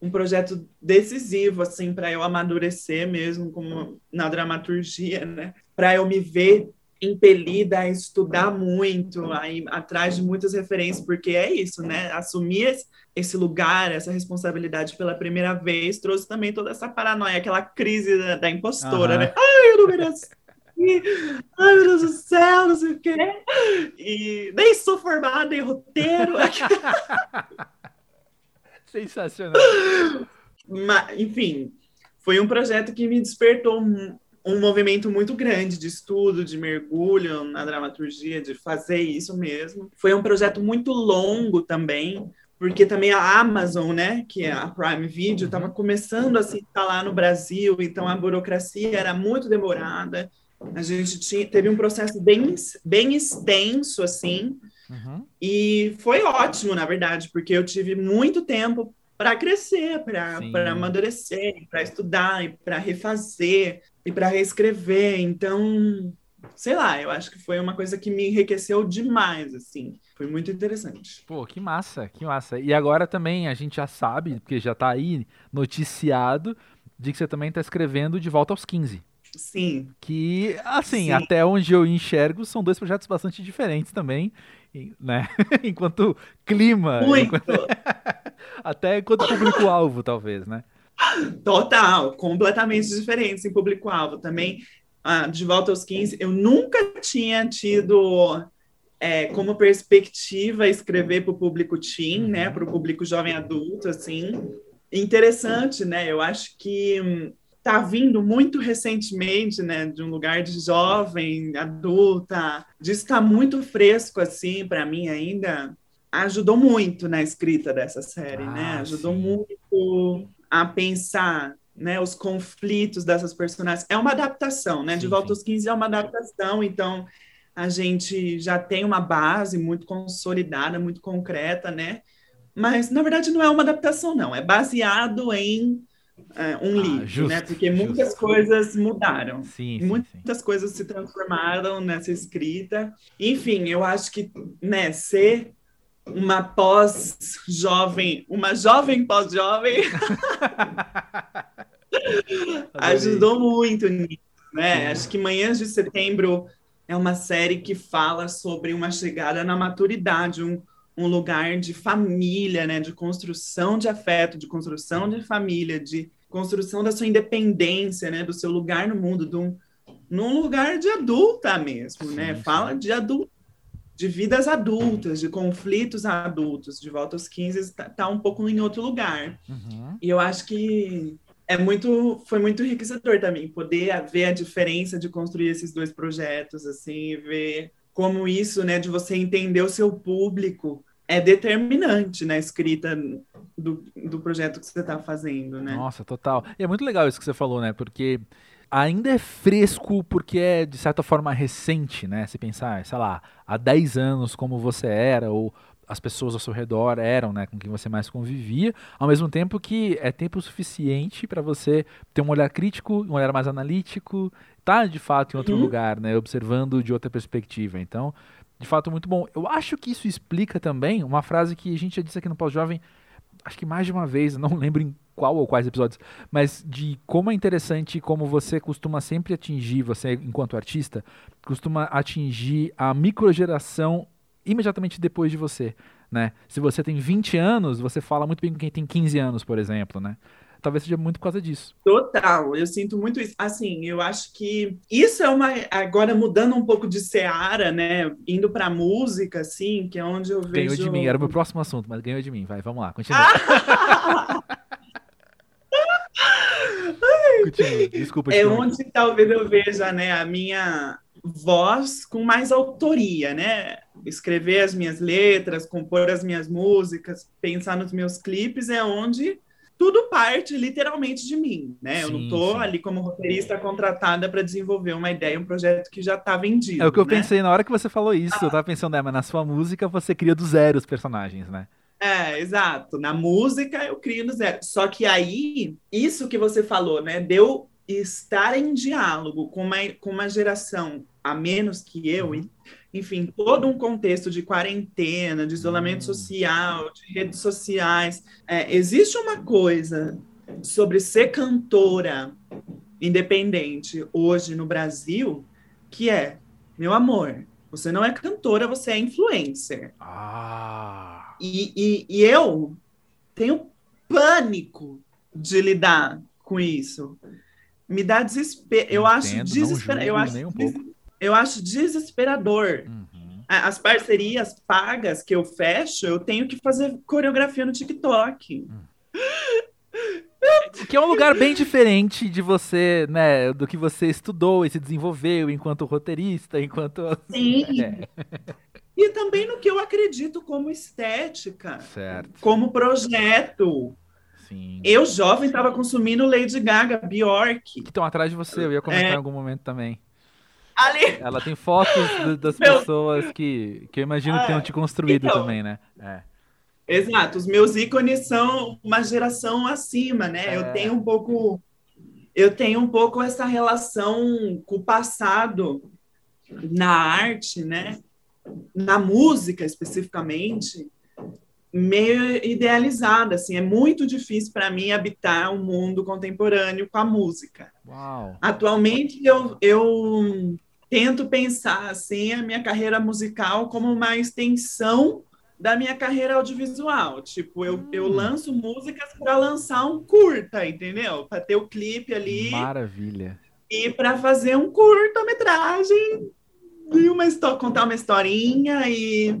um projeto decisivo, assim, para eu amadurecer mesmo como na dramaturgia, né? Para eu me ver impelida a estudar muito, a ir atrás de muitas referências, porque é isso, né? Assumir esse lugar, essa responsabilidade pela primeira vez, trouxe também toda essa paranoia, aquela crise da, da impostora, uhum. né? Ai, eu não mereço. Ai, meu Deus do céu, não sei o quê. E nem sou formada em roteiro. Sensacional. Mas, enfim, foi um projeto que me despertou um movimento muito grande de estudo, de mergulho na dramaturgia, de fazer isso mesmo. Foi um projeto muito longo também, porque também a Amazon, né, que é a Prime Video, estava começando a se instalar no Brasil, então a burocracia era muito demorada. A gente tinha, teve um processo bem, bem extenso, assim, uhum. e foi ótimo, na verdade, porque eu tive muito tempo para crescer, para amadurecer, para estudar, para refazer e para reescrever. Então, sei lá, eu acho que foi uma coisa que me enriqueceu demais, assim. Foi muito interessante. Pô, que massa, que massa. E agora também a gente já sabe, porque já está aí noticiado, de que você também está escrevendo De Volta aos 15. Sim. Que, assim, Sim. até onde eu enxergo, são dois projetos bastante diferentes também, né? enquanto clima. Muito. Enquanto... até enquanto público-alvo, talvez, né? Total, completamente diferentes em público-alvo. Também, ah, de volta aos 15, eu nunca tinha tido é, como perspectiva escrever para o público teen, né? Para o público jovem adulto, assim. Interessante, né? Eu acho que hum, tá vindo muito recentemente, né, de um lugar de jovem, adulta, de estar muito fresco assim para mim ainda, ajudou muito na escrita dessa série, né? ah, né? Ajudou sim. muito a pensar, né, os conflitos dessas personagens. É uma adaptação, né? Sim, de Volta aos 15 é uma adaptação, então a gente já tem uma base muito consolidada, muito concreta, né? Mas na verdade não é uma adaptação, não. É baseado em é, um ah, livro, justo, né? Porque muitas justo. coisas mudaram. Sim, sim muitas sim. coisas se transformaram nessa escrita. Enfim, eu acho que né, ser uma pós-jovem, uma jovem pós-jovem, ajudou muito nisso, né? Acho que Manhãs de Setembro é uma série que fala sobre uma chegada na maturidade, um, um lugar de família, né? De construção de afeto, de construção de família, de construção da sua independência, né? Do seu lugar no mundo, de um, num lugar de adulta mesmo, né? Fala de adulto de vidas adultas, de conflitos adultos. De volta aos 15 está tá um pouco em outro lugar. Uhum. E eu acho que é muito, foi muito enriquecedor também poder ver a diferença de construir esses dois projetos, assim, ver como isso, né, de você entender o seu público é determinante na escrita do, do projeto que você está fazendo, né? Nossa, total. E é muito legal isso que você falou, né? Porque ainda é fresco porque é, de certa forma, recente, né? Se pensar, sei lá, há 10 anos como você era, ou as pessoas ao seu redor eram, né, com quem você mais convivia, ao mesmo tempo que é tempo suficiente para você ter um olhar crítico, um olhar mais analítico, tá de fato em outro uhum. lugar, né, observando de outra perspectiva. Então, de fato, muito bom. Eu acho que isso explica também uma frase que a gente já disse aqui no Pós-Jovem, acho que mais de uma vez, não lembro em qual ou quais episódios, mas de como é interessante como você costuma sempre atingir, você enquanto artista, costuma atingir a microgeração imediatamente depois de você, né? Se você tem 20 anos, você fala muito bem com quem tem 15 anos, por exemplo, né? Talvez seja muito por causa disso. Total, eu sinto muito isso. Assim, eu acho que isso é uma. Agora mudando um pouco de seara, né? Indo pra música, assim, que é onde eu vejo. Ganhou de mim, era o meu próximo assunto, mas ganhou de mim. Vai, vamos lá, continua. Continua, desculpa. É onde talvez eu veja, né, a minha voz com mais autoria, né? Escrever as minhas letras, compor as minhas músicas, pensar nos meus clipes é onde tudo parte literalmente de mim, né? Sim, eu não tô sim. ali como roteirista contratada para desenvolver uma ideia, um projeto que já tá vendido. É o que eu né? pensei na hora que você falou isso. Eu tava pensando, é, mas na sua música você cria do zero os personagens, né? É, exato. Na música eu crio do zero. Só que aí, isso que você falou, né? Deu estar em diálogo com uma, com uma geração a menos que eu, Uhum. enfim, todo um contexto de quarentena, de isolamento Hum. social, de redes sociais. É, existe uma coisa sobre ser cantora independente hoje no Brasil que é, meu amor, você não é cantora, você é influencer. Ah. E, e, e eu tenho pânico de lidar com isso. Me dá desespero. Eu acho Entendo, não desesperador. Eu acho, um des- eu acho desesperador. Uhum. As parcerias pagas que eu fecho, eu tenho que fazer coreografia no TikTok. Que é um lugar bem diferente de você, né? Do que você estudou e se desenvolveu enquanto roteirista, enquanto. Sim. É. E também no que eu acredito como estética, Certo. como projeto. Sim. Eu, jovem, estava consumindo Lady Gaga, Bjork. Que estão atrás de você, eu ia comentar É. em algum momento também. Ali, Ela tem fotos do- das Meu- pessoas que, que eu imagino que Ah, tenham te construído então. também, né? É. Exato, os meus ícones são uma geração acima, né? É. Eu tenho um pouco eu tenho um pouco essa relação com o passado na arte, né? Na música especificamente, meio idealizada, assim, é muito difícil para mim habitar um mundo contemporâneo com a música. Uau. Atualmente eu, eu tento pensar assim a minha carreira musical como uma extensão da minha carreira audiovisual. Tipo, eu, eu Hum. lanço músicas para lançar um curta, entendeu? Para ter o clipe ali Maravilha. e para fazer um curta-metragem e uma histó- contar uma historinha e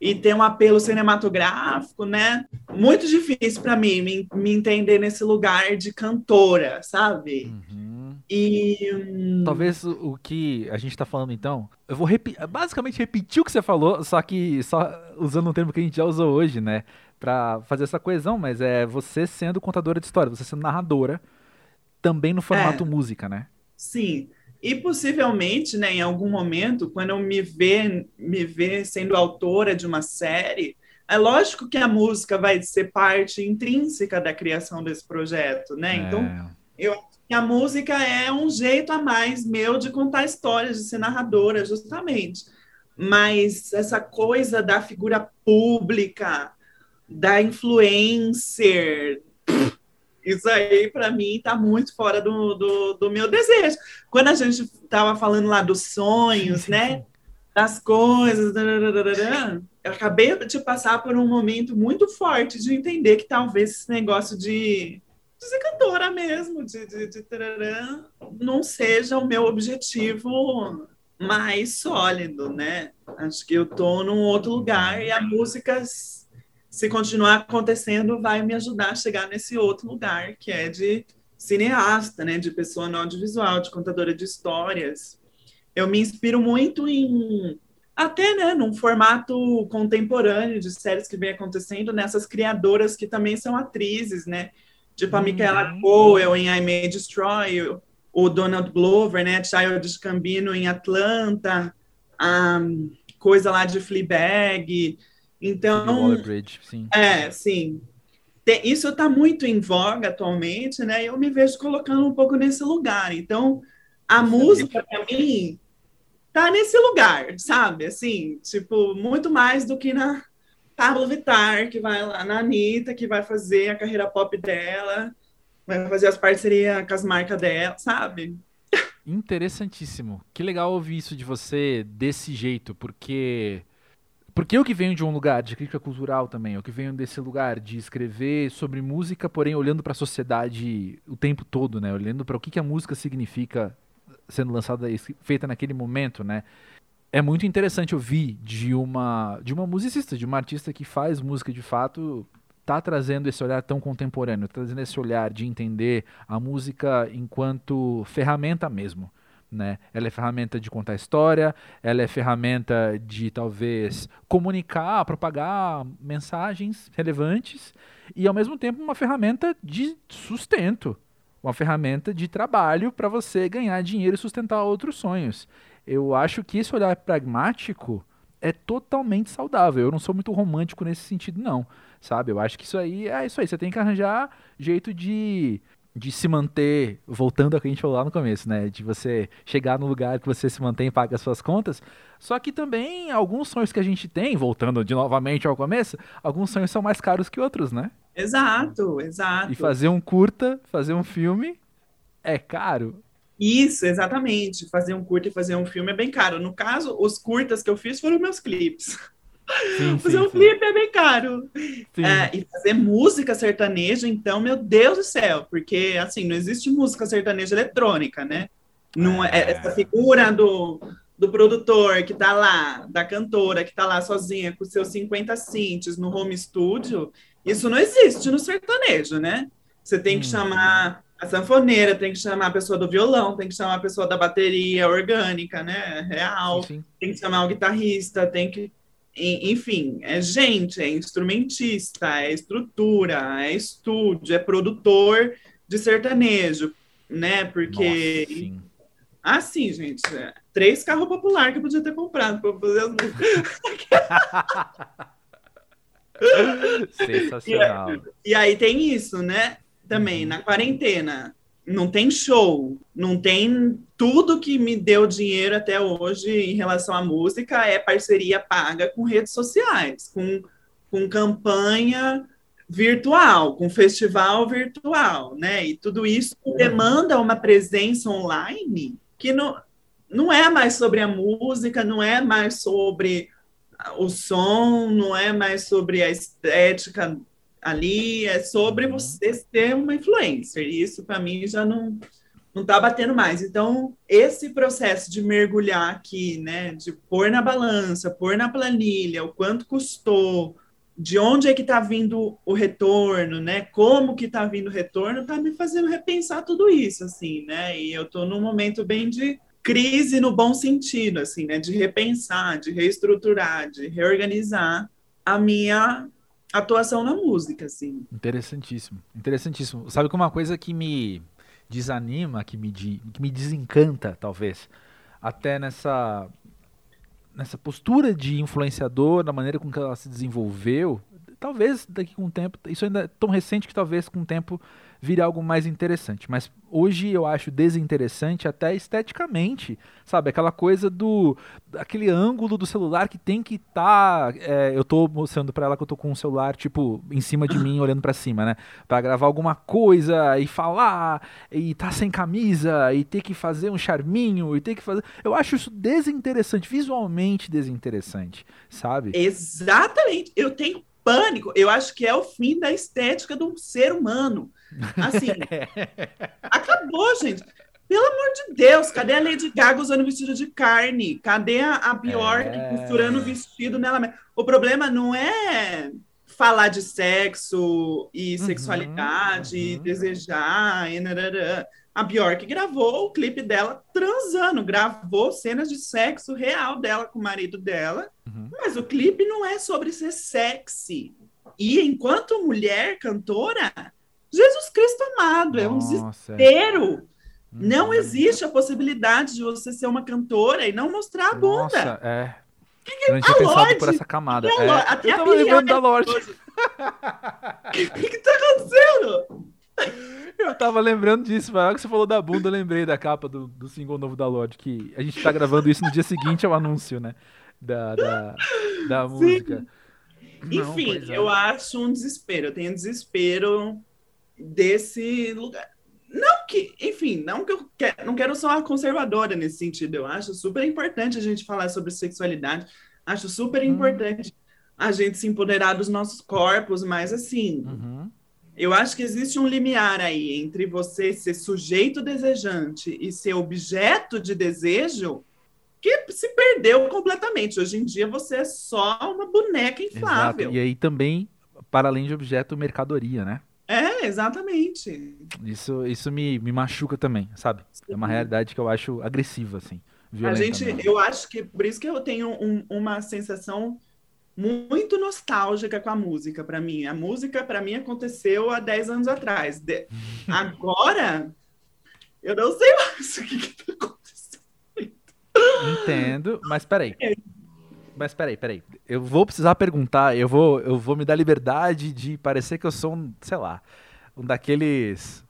e ter um apelo cinematográfico, né? Muito difícil para mim me, me entender nesse lugar de cantora, sabe? Uhum. E hum, Talvez o, que a gente tá falando então, eu vou repi basicamente repetir o que você falou, só que só usando um termo que a gente já usou hoje, né? Pra fazer essa coesão, mas é você sendo contadora de história, você sendo narradora, também no formato É. música, né? sim, e possivelmente, né, em algum momento, quando eu me ver, me ver sendo autora de uma série, é lógico que a música vai ser parte intrínseca da criação desse projeto, né? Então, É. E a música é um jeito a mais meu de contar histórias, de ser narradora, justamente. Mas essa coisa da figura pública, da influencer, isso aí, para mim, está muito fora do, do, do meu desejo. Quando a gente estava falando lá dos sonhos, né? Das coisas, eu acabei de passar por um momento muito forte de entender que talvez esse negócio de de ser cantora mesmo, de, de, de tararã, não seja o meu objetivo mais sólido, né? Acho que eu tô num outro lugar e a música, se continuar acontecendo, vai me ajudar a chegar nesse outro lugar, que é de cineasta, né? De pessoa no audiovisual, de contadora de histórias. Eu me inspiro muito em até né, num formato contemporâneo de séries que vem acontecendo nessas criadoras que também são atrizes, né? Tipo a Uhum. Michaela Coel em I May Destroy, o- Donald Glover, né? Childish Gambino em Atlanta, a coisa lá de Fleabag. Então, Waller-Bridge, sim. é, sim. Isso está muito em voga atualmente, né? E eu me vejo colocando um pouco nesse lugar. Então, a música, para mim, tá nesse lugar, sabe? Assim, tipo, muito mais do que na Pablo Vittar, que vai lá na Anitta, que vai fazer a carreira pop dela, vai fazer as parcerias com as marcas dela, sabe? Interessantíssimo. Que legal ouvir isso de você desse jeito, porque porque eu que venho de um lugar de crítica cultural também, eu que venho desse lugar de escrever sobre música, porém olhando para a sociedade o tempo todo, né? Olhando para o que que a música significa sendo lançada feita naquele momento, né? É muito interessante ouvir de uma de uma musicista, de uma artista que faz música de fato, tá trazendo esse olhar tão contemporâneo, trazendo esse olhar de entender a música enquanto ferramenta mesmo Né? Ela é ferramenta de contar história, ela é ferramenta de talvez comunicar, propagar mensagens relevantes e ao mesmo tempo uma ferramenta de sustento, uma ferramenta de trabalho para você ganhar dinheiro e sustentar outros sonhos. Eu acho que esse olhar pragmático é totalmente saudável. Eu não sou muito romântico nesse sentido, não. Sabe? Eu acho que isso aí é isso aí. Você tem que arranjar jeito de, de se manter, voltando ao que a gente falou lá no começo, né? De você chegar no lugar que você se mantém e paga as suas contas. Só que também alguns sonhos que a gente tem, voltando de novamente ao começo, alguns sonhos são mais caros que outros, né? Exato, exato. E fazer um curta, fazer um filme é caro. Isso, exatamente. Fazer um curta e fazer um filme é bem caro. No caso, os curtas que eu fiz foram meus clipes. Sim, fazer sim, um clipe é bem caro. É, e fazer música sertaneja, então, meu Deus do céu, porque assim, não existe música sertaneja eletrônica, né? Não é, é essa figura do, do produtor que tá lá, da cantora que tá lá sozinha com seus 50 synths no home studio, isso não existe no sertanejo, né? Você tem que hum. chamar a sanfoneira, tem que chamar a pessoa do violão, tem que chamar a pessoa da bateria orgânica, né? Real, sim, sim. tem que chamar o guitarrista, tem que. Enfim, é gente, é instrumentista, é estrutura, é estúdio, é produtor de sertanejo, né? Porque. Nossa, ah, sim, gente. É, três carros populares que eu podia ter comprado para fazer as músicas. Sensacional. E, e, aí tem isso, né? Também, uhum. na quarentena. Não tem show, não tem tudo que me deu dinheiro até hoje em relação à música é parceria paga com redes sociais, com, com campanha virtual, com festival virtual, né? E tudo isso demanda uma presença online que não, não é mais sobre a música, não é mais sobre o som, não é mais sobre a estética ali, é sobre uhum. você ter uma influencer. E isso, para mim, já não não está batendo mais. Então, esse processo de mergulhar aqui, né, de pôr na balança, pôr na planilha, o quanto custou, de onde é que está vindo o retorno, né, como que está vindo o retorno, está me fazendo repensar tudo isso, assim, né, e eu estou num momento bem de crise no bom sentido, assim, né? De repensar, de reestruturar, de reorganizar a minha atuação na música, assim. Interessantíssimo, interessantíssimo. Sabe que uma coisa que me desanima, que me, que me desencanta, talvez, até nessa nessa postura de influenciador, na maneira com que ela se desenvolveu, talvez daqui com o tempo, isso ainda é tão recente que talvez com o tempo vire algo mais interessante. Mas hoje eu acho desinteressante até esteticamente, sabe? Aquela coisa do. aquele ângulo do celular que tem que estar. Tá, é, eu tô mostrando para ela que eu tô com um celular, tipo, em cima de mim, olhando para cima, né? Pra gravar alguma coisa e falar, e tá sem camisa, e ter que fazer um charminho, e ter que fazer. Eu acho isso desinteressante, visualmente desinteressante, sabe? Exatamente. Eu tenho pânico. Eu acho que é o fim da estética do ser humano. Assim, acabou, gente. Pelo amor de Deus, cadê a Lady Gaga usando vestido de carne? Cadê a, a Bjork é... costurando vestido nela? O problema não é falar de sexo e uhum, sexualidade, uhum. e desejar, e narará. A Bjork gravou o clipe dela transando, gravou cenas de sexo real dela com o marido dela, uhum. mas o clipe não é sobre ser sexy. E enquanto mulher cantora, Jesus Cristo amado, Nossa. é um desespero. Não hum. existe a possibilidade de você ser uma cantora e não mostrar a bunda. Nossa, é. Que que... Eu não tinha pensado Lorde, por essa camada. É. Até eu tava lembrando da Lorde. O que, que tá acontecendo? Eu tava lembrando disso, mas que você falou da bunda, eu lembrei da capa do, do single novo da Lorde, que a gente tá gravando isso no dia seguinte ao anúncio, né? Da, da, da música. Enfim, é. eu acho um desespero. Eu tenho desespero desse lugar. Não que, enfim, não que eu não quero ser uma conservadora nesse sentido. Eu acho super importante a gente falar sobre sexualidade. Acho super uhum. importante a gente se empoderar dos nossos corpos, mas assim, uhum. Eu acho que existe um limiar aí entre você ser sujeito desejante e ser objeto de desejo que se perdeu completamente. Hoje em dia você é só uma boneca inflável. Exato. E aí também, para além de objeto, mercadoria, né? É, exatamente. Isso, isso me, me machuca também, sabe? É uma realidade que eu acho agressiva, assim. A gente, eu acho que por isso que eu tenho um, uma sensação muito nostálgica com a música para mim. A música para mim aconteceu há 10 anos atrás. De... Agora eu não sei mais o que está acontecendo. Entendo, mas peraí. É. Mas peraí, peraí. Eu vou precisar perguntar, eu vou, eu vou me dar liberdade de parecer que eu sou um, sei lá, um daqueles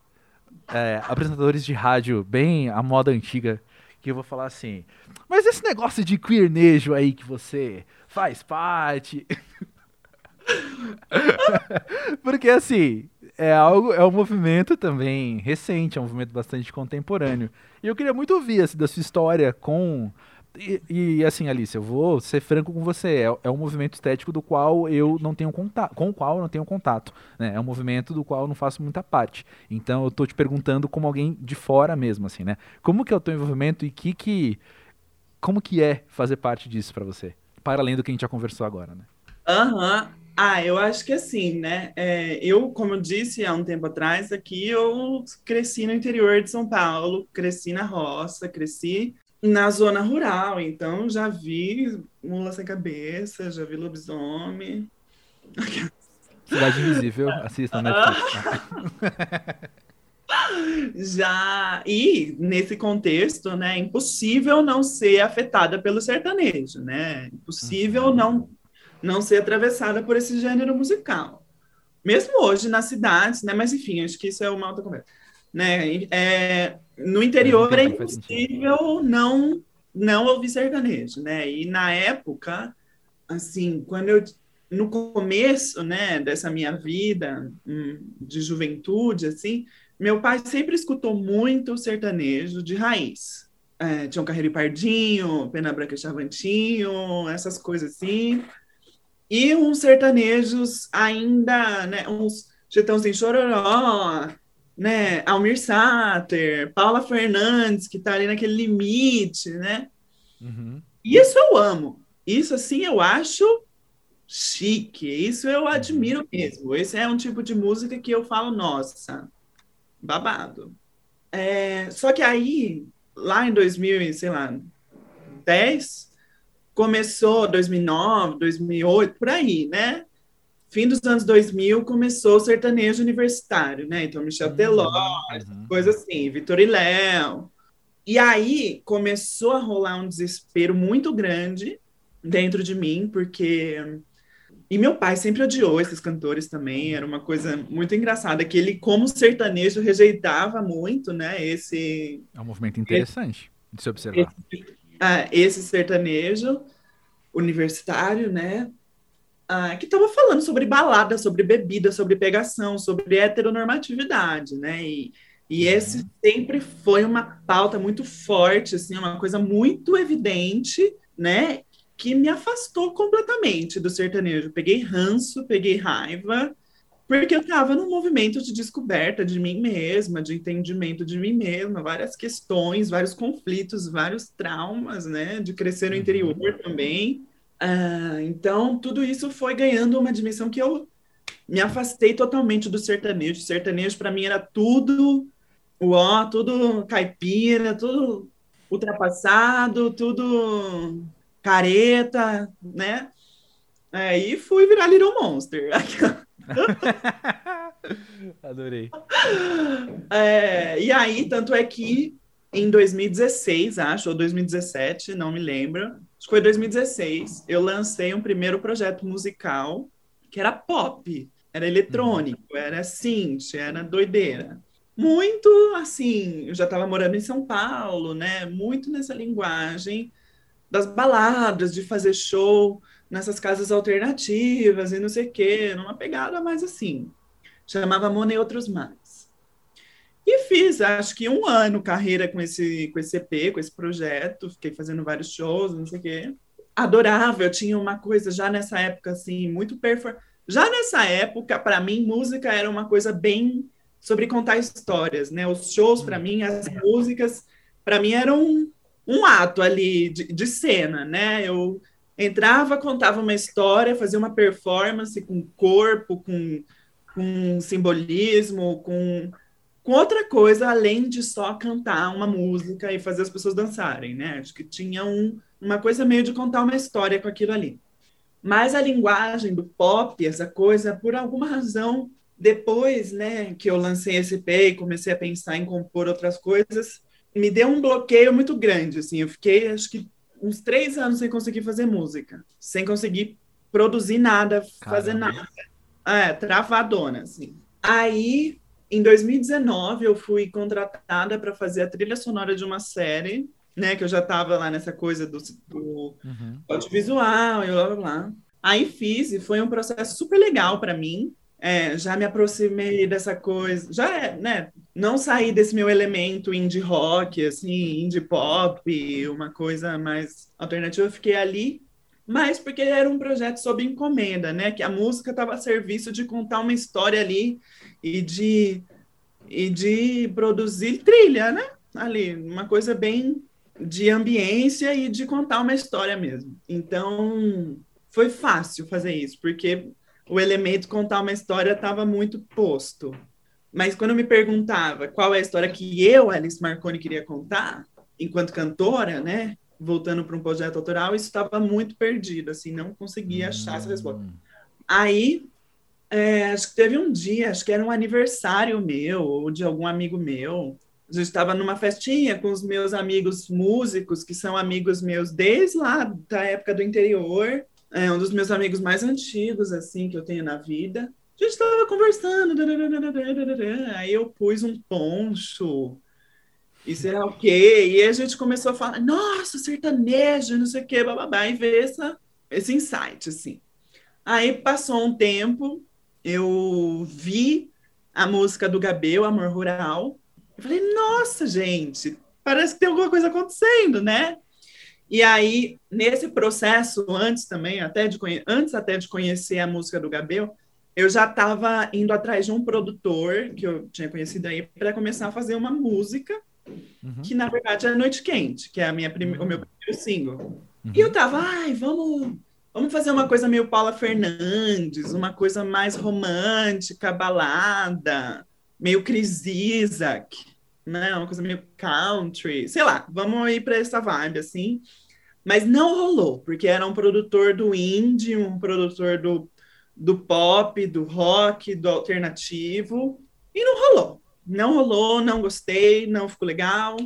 é, apresentadores de rádio bem à moda antiga que eu vou falar assim, mas esse negócio de queernejo aí que você faz parte. Porque assim, é algo, é um movimento também recente, é um movimento bastante contemporâneo. E eu queria muito ouvir assim, da sua história com e, e, assim, Alice, eu vou ser franco com você. É, é, um movimento estético do qual eu não tenho contato, com o qual eu não tenho contato. Né? É um movimento do qual eu não faço muita parte. Então eu tô te perguntando como alguém de fora mesmo, assim, né? Como que é o teu envolvimento e que que. Como que é fazer parte disso para você? Para além do que a gente já conversou agora, né? Aham. Uhum. Ah, eu acho que assim, né? É, eu, como eu disse há um tempo atrás, aqui eu cresci no interior de São Paulo, cresci na roça, cresci na zona rural, então já vi mula sem cabeça, já vi lobisomem. Cidade Invisível, assista Netflix. já e nesse contexto, né, impossível não ser afetada pelo sertanejo, né? Impossível uhum. não não ser atravessada por esse gênero musical. Mesmo hoje nas cidades, né? Mas enfim, acho que isso é uma outra conversa né? É, no interior é impossível não não ouvir sertanejo, né? E na época, assim, quando eu no começo, né, dessa minha vida hum, de juventude, assim, meu pai sempre escutou muito sertanejo de raiz. É, tinha um Carreiro e Pardinho, Pena Branca e Chavantinho, essas coisas assim. E uns sertanejos ainda, né, uns Getãozinho Chororó, né? Almir Sater, Paula Fernandes, que está ali naquele limite, né? Uhum. Isso eu amo. Isso, assim, eu acho chique. Isso eu admiro mesmo. Esse é um tipo de música que eu falo, nossa, babado. É, só que aí, lá em 2000, sei lá, 10, começou 2009, 2008, por aí, né? fim dos anos 2000 começou o sertanejo universitário, né? Então, Michel uhum, Teló, uhum. coisa assim, Vitor e Léo. E aí começou a rolar um desespero muito grande dentro de mim, porque. E meu pai sempre odiou esses cantores também, era uma coisa muito engraçada, que ele, como sertanejo, rejeitava muito, né? Esse. É um movimento interessante esse, de se observar. Esse, uh, esse sertanejo universitário, né? ah, que estava falando sobre balada, sobre bebida, sobre pegação, sobre heteronormatividade, né? E, e uhum. esse sempre foi uma pauta muito forte, assim, uma coisa muito evidente, né? Que me afastou completamente do sertanejo. Peguei ranço, peguei raiva, porque eu estava num movimento de descoberta de mim mesma, de entendimento de mim mesma, várias questões, vários conflitos, vários traumas, né? De crescer no uhum. interior também. Ah, então, tudo isso foi ganhando uma dimensão que eu me afastei totalmente do sertanejo. O sertanejo, para mim, era tudo ó, tudo caipira, tudo ultrapassado, tudo careta, né? Aí fui virar Little Monster. Adorei. É, e aí, tanto é que em 2016, acho, ou 2017, não me lembro, acho que foi 2016, eu lancei um primeiro projeto musical que era pop, era eletrônico, uhum. era synth, era doideira. Muito assim, eu já estava morando em São Paulo, né? Muito nessa linguagem das baladas, de fazer show nessas casas alternativas e não sei o quê, numa pegada mais assim. Chamava Mona e Outros Mais. E fiz, acho que um ano carreira com esse, com esse EP, com esse projeto, fiquei fazendo vários shows, não sei o quê. Adorável, eu tinha uma coisa já nessa época, assim, muito perform... Já nessa época, para mim, música era uma coisa bem sobre contar histórias, né? Os shows, para mim, as músicas, para mim, eram um, ato ali de, de cena, né? Eu entrava, contava uma história, fazia uma performance com corpo, com com simbolismo, com, com outra coisa além de só cantar uma música e fazer as pessoas dançarem, né? Acho que tinha um, uma coisa meio de contar uma história com aquilo ali. Mas a linguagem do pop, essa coisa, por alguma razão, depois, né, que eu lancei esse EP e comecei a pensar em compor outras coisas, me deu um bloqueio muito grande, assim. Eu fiquei, acho que, uns três anos sem conseguir fazer música, sem conseguir produzir nada, fazer nada. É, travadona, assim. Aí, em 2019, eu fui contratada para fazer a trilha sonora de uma série, né? Que eu já estava lá nessa coisa do, do uhum. audiovisual e blá blá blá. Aí fiz e foi um processo super legal para mim. É, já me aproximei dessa coisa, já é, né? Não saí desse meu elemento indie rock, assim, indie pop, uma coisa mais alternativa. Eu fiquei ali mas porque era um projeto sob encomenda, né? Que a música estava a serviço de contar uma história ali e de, e de produzir trilha, né? Ali, uma coisa bem de ambiência e de contar uma história mesmo. Então, foi fácil fazer isso, porque o elemento contar uma história estava muito posto. Mas quando me perguntava qual é a história que eu, Alice Marconi, queria contar, enquanto cantora, né? voltando para um projeto autoral, isso estava muito perdido, assim, não conseguia achar essa resposta. Hum. Aí, é, acho que teve um dia, acho que era um aniversário meu, ou de algum amigo meu, a gente estava numa festinha com os meus amigos músicos, que são amigos meus desde lá da época do interior, é um dos meus amigos mais antigos, assim, que eu tenho na vida. A gente estava conversando, aí eu pus um poncho, e será o quê? E a gente começou a falar, nossa, sertanejo, não sei o quê, bababá, e ver essa, esse insight, assim. Aí passou um tempo, eu vi a música do Gabel, Amor Rural, eu falei, nossa, gente, parece que tem alguma coisa acontecendo, né? E aí, nesse processo, antes também, até de antes até de conhecer a música do Gabel, eu já estava indo atrás de um produtor que eu tinha conhecido aí para começar a fazer uma música uhum. que na verdade é Noite Quente, que é a minha prime... o meu uhum. primeiro single. Uhum. E eu tava, ai, vamos, vamos fazer uma coisa meio Paula Fernandes, uma coisa mais romântica, balada, meio Chris Isaac, né? Uma coisa meio country, sei lá, vamos ir para essa vibe assim. Mas não rolou, porque era um produtor do indie, um produtor do, do pop, do rock, do alternativo, e não rolou não rolou, não gostei, não ficou legal.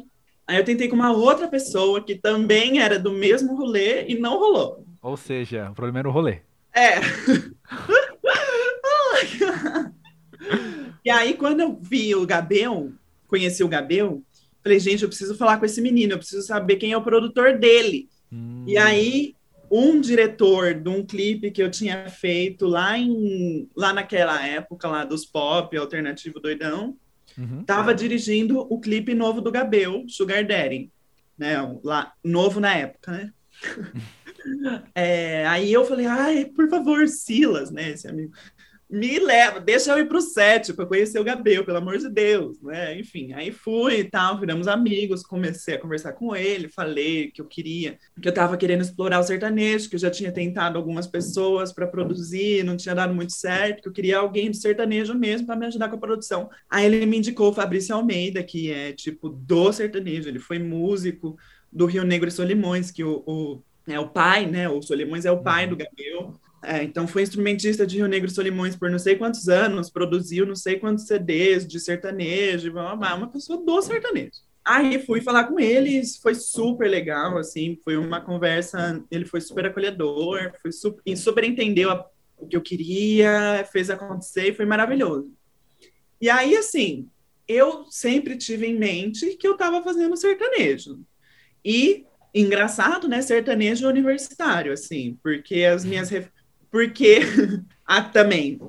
Aí eu tentei com uma outra pessoa que também era do mesmo rolê e não rolou. Ou seja, o problema era o rolê. É. e aí, quando eu vi o Gabel, conheci o Gabel, falei, gente, eu preciso falar com esse menino, eu preciso saber quem é o produtor dele. Hum. E aí, um diretor de um clipe que eu tinha feito lá em lá naquela época lá dos pop alternativo doidão, Uhum. Tava dirigindo o clipe novo do Gabel, Sugar Daddy, né? Lá, novo na época, né? é, aí eu falei, ai, por favor, Silas, né? Esse amigo me leva, deixa eu ir pro set para conhecer o Gabriel, pelo amor de Deus, né? Enfim, aí fui e tal, viramos amigos, comecei a conversar com ele, falei que eu queria, que eu tava querendo explorar o sertanejo, que eu já tinha tentado algumas pessoas para produzir, não tinha dado muito certo, que eu queria alguém do sertanejo mesmo para me ajudar com a produção. Aí ele me indicou o Fabrício Almeida, que é tipo do sertanejo, ele foi músico do Rio Negro e Solimões, que o, o é o pai, né? O Solimões é o pai do uhum. Gabriel. É, então foi instrumentista de Rio Negro Solimões por não sei quantos anos, produziu não sei quantos CDs de sertanejo, uma pessoa do sertanejo. Aí fui falar com eles, foi super legal, assim, foi uma conversa, ele foi super acolhedor, foi super, super entendeu a, o que eu queria, fez acontecer e foi maravilhoso. E aí, assim, eu sempre tive em mente que eu estava fazendo sertanejo. E engraçado, né, sertanejo universitário, assim, porque as minhas porque ah, também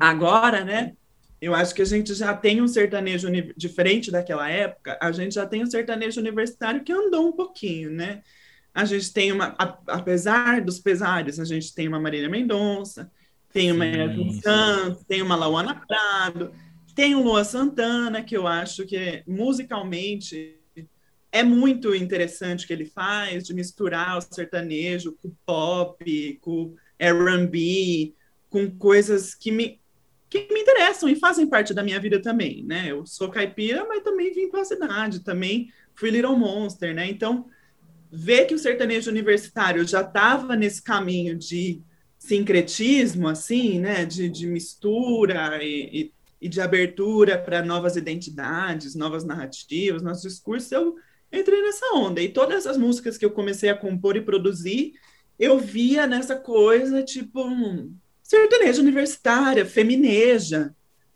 agora, né? Eu acho que a gente já tem um sertanejo diferente daquela época, a gente já tem um sertanejo universitário que andou um pouquinho, né? A gente tem uma, a, apesar dos pesares, a gente tem uma Marília Mendonça, tem uma Yasmin Santos, tem uma Lauana Prado, tem o Lua Santana, que eu acho que musicalmente é muito interessante o que ele faz, de misturar o sertanejo com o pop, com R&B, com coisas que me que me interessam e fazem parte da minha vida também, né? Eu sou caipira, mas também vim para a cidade, também fui Little Monster, né? Então, ver que o sertanejo universitário já estava nesse caminho de sincretismo, assim, né? De, de mistura e, e, e de abertura para novas identidades, novas narrativas, nossos discursos, eu entrei nessa onda. E todas as músicas que eu comecei a compor e produzir, eu via nessa coisa, tipo, sertaneja universitária, femineja,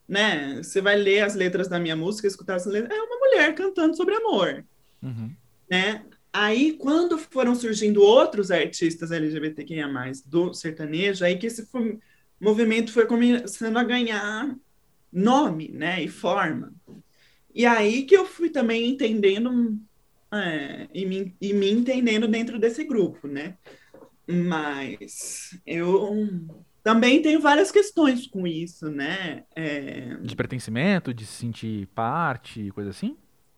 né? Você vai ler as letras da minha música, escutar as letras, é uma mulher cantando sobre amor, uhum. né? Aí, quando foram surgindo outros artistas LGBTQIA+, do sertanejo, aí que esse movimento foi começando a ganhar nome, né, e forma. E aí que eu fui também entendendo é, e, me, e me entendendo dentro desse grupo, né? Mas eu também tenho várias questões com isso, né? É... De pertencimento, de se sentir parte, coisa assim?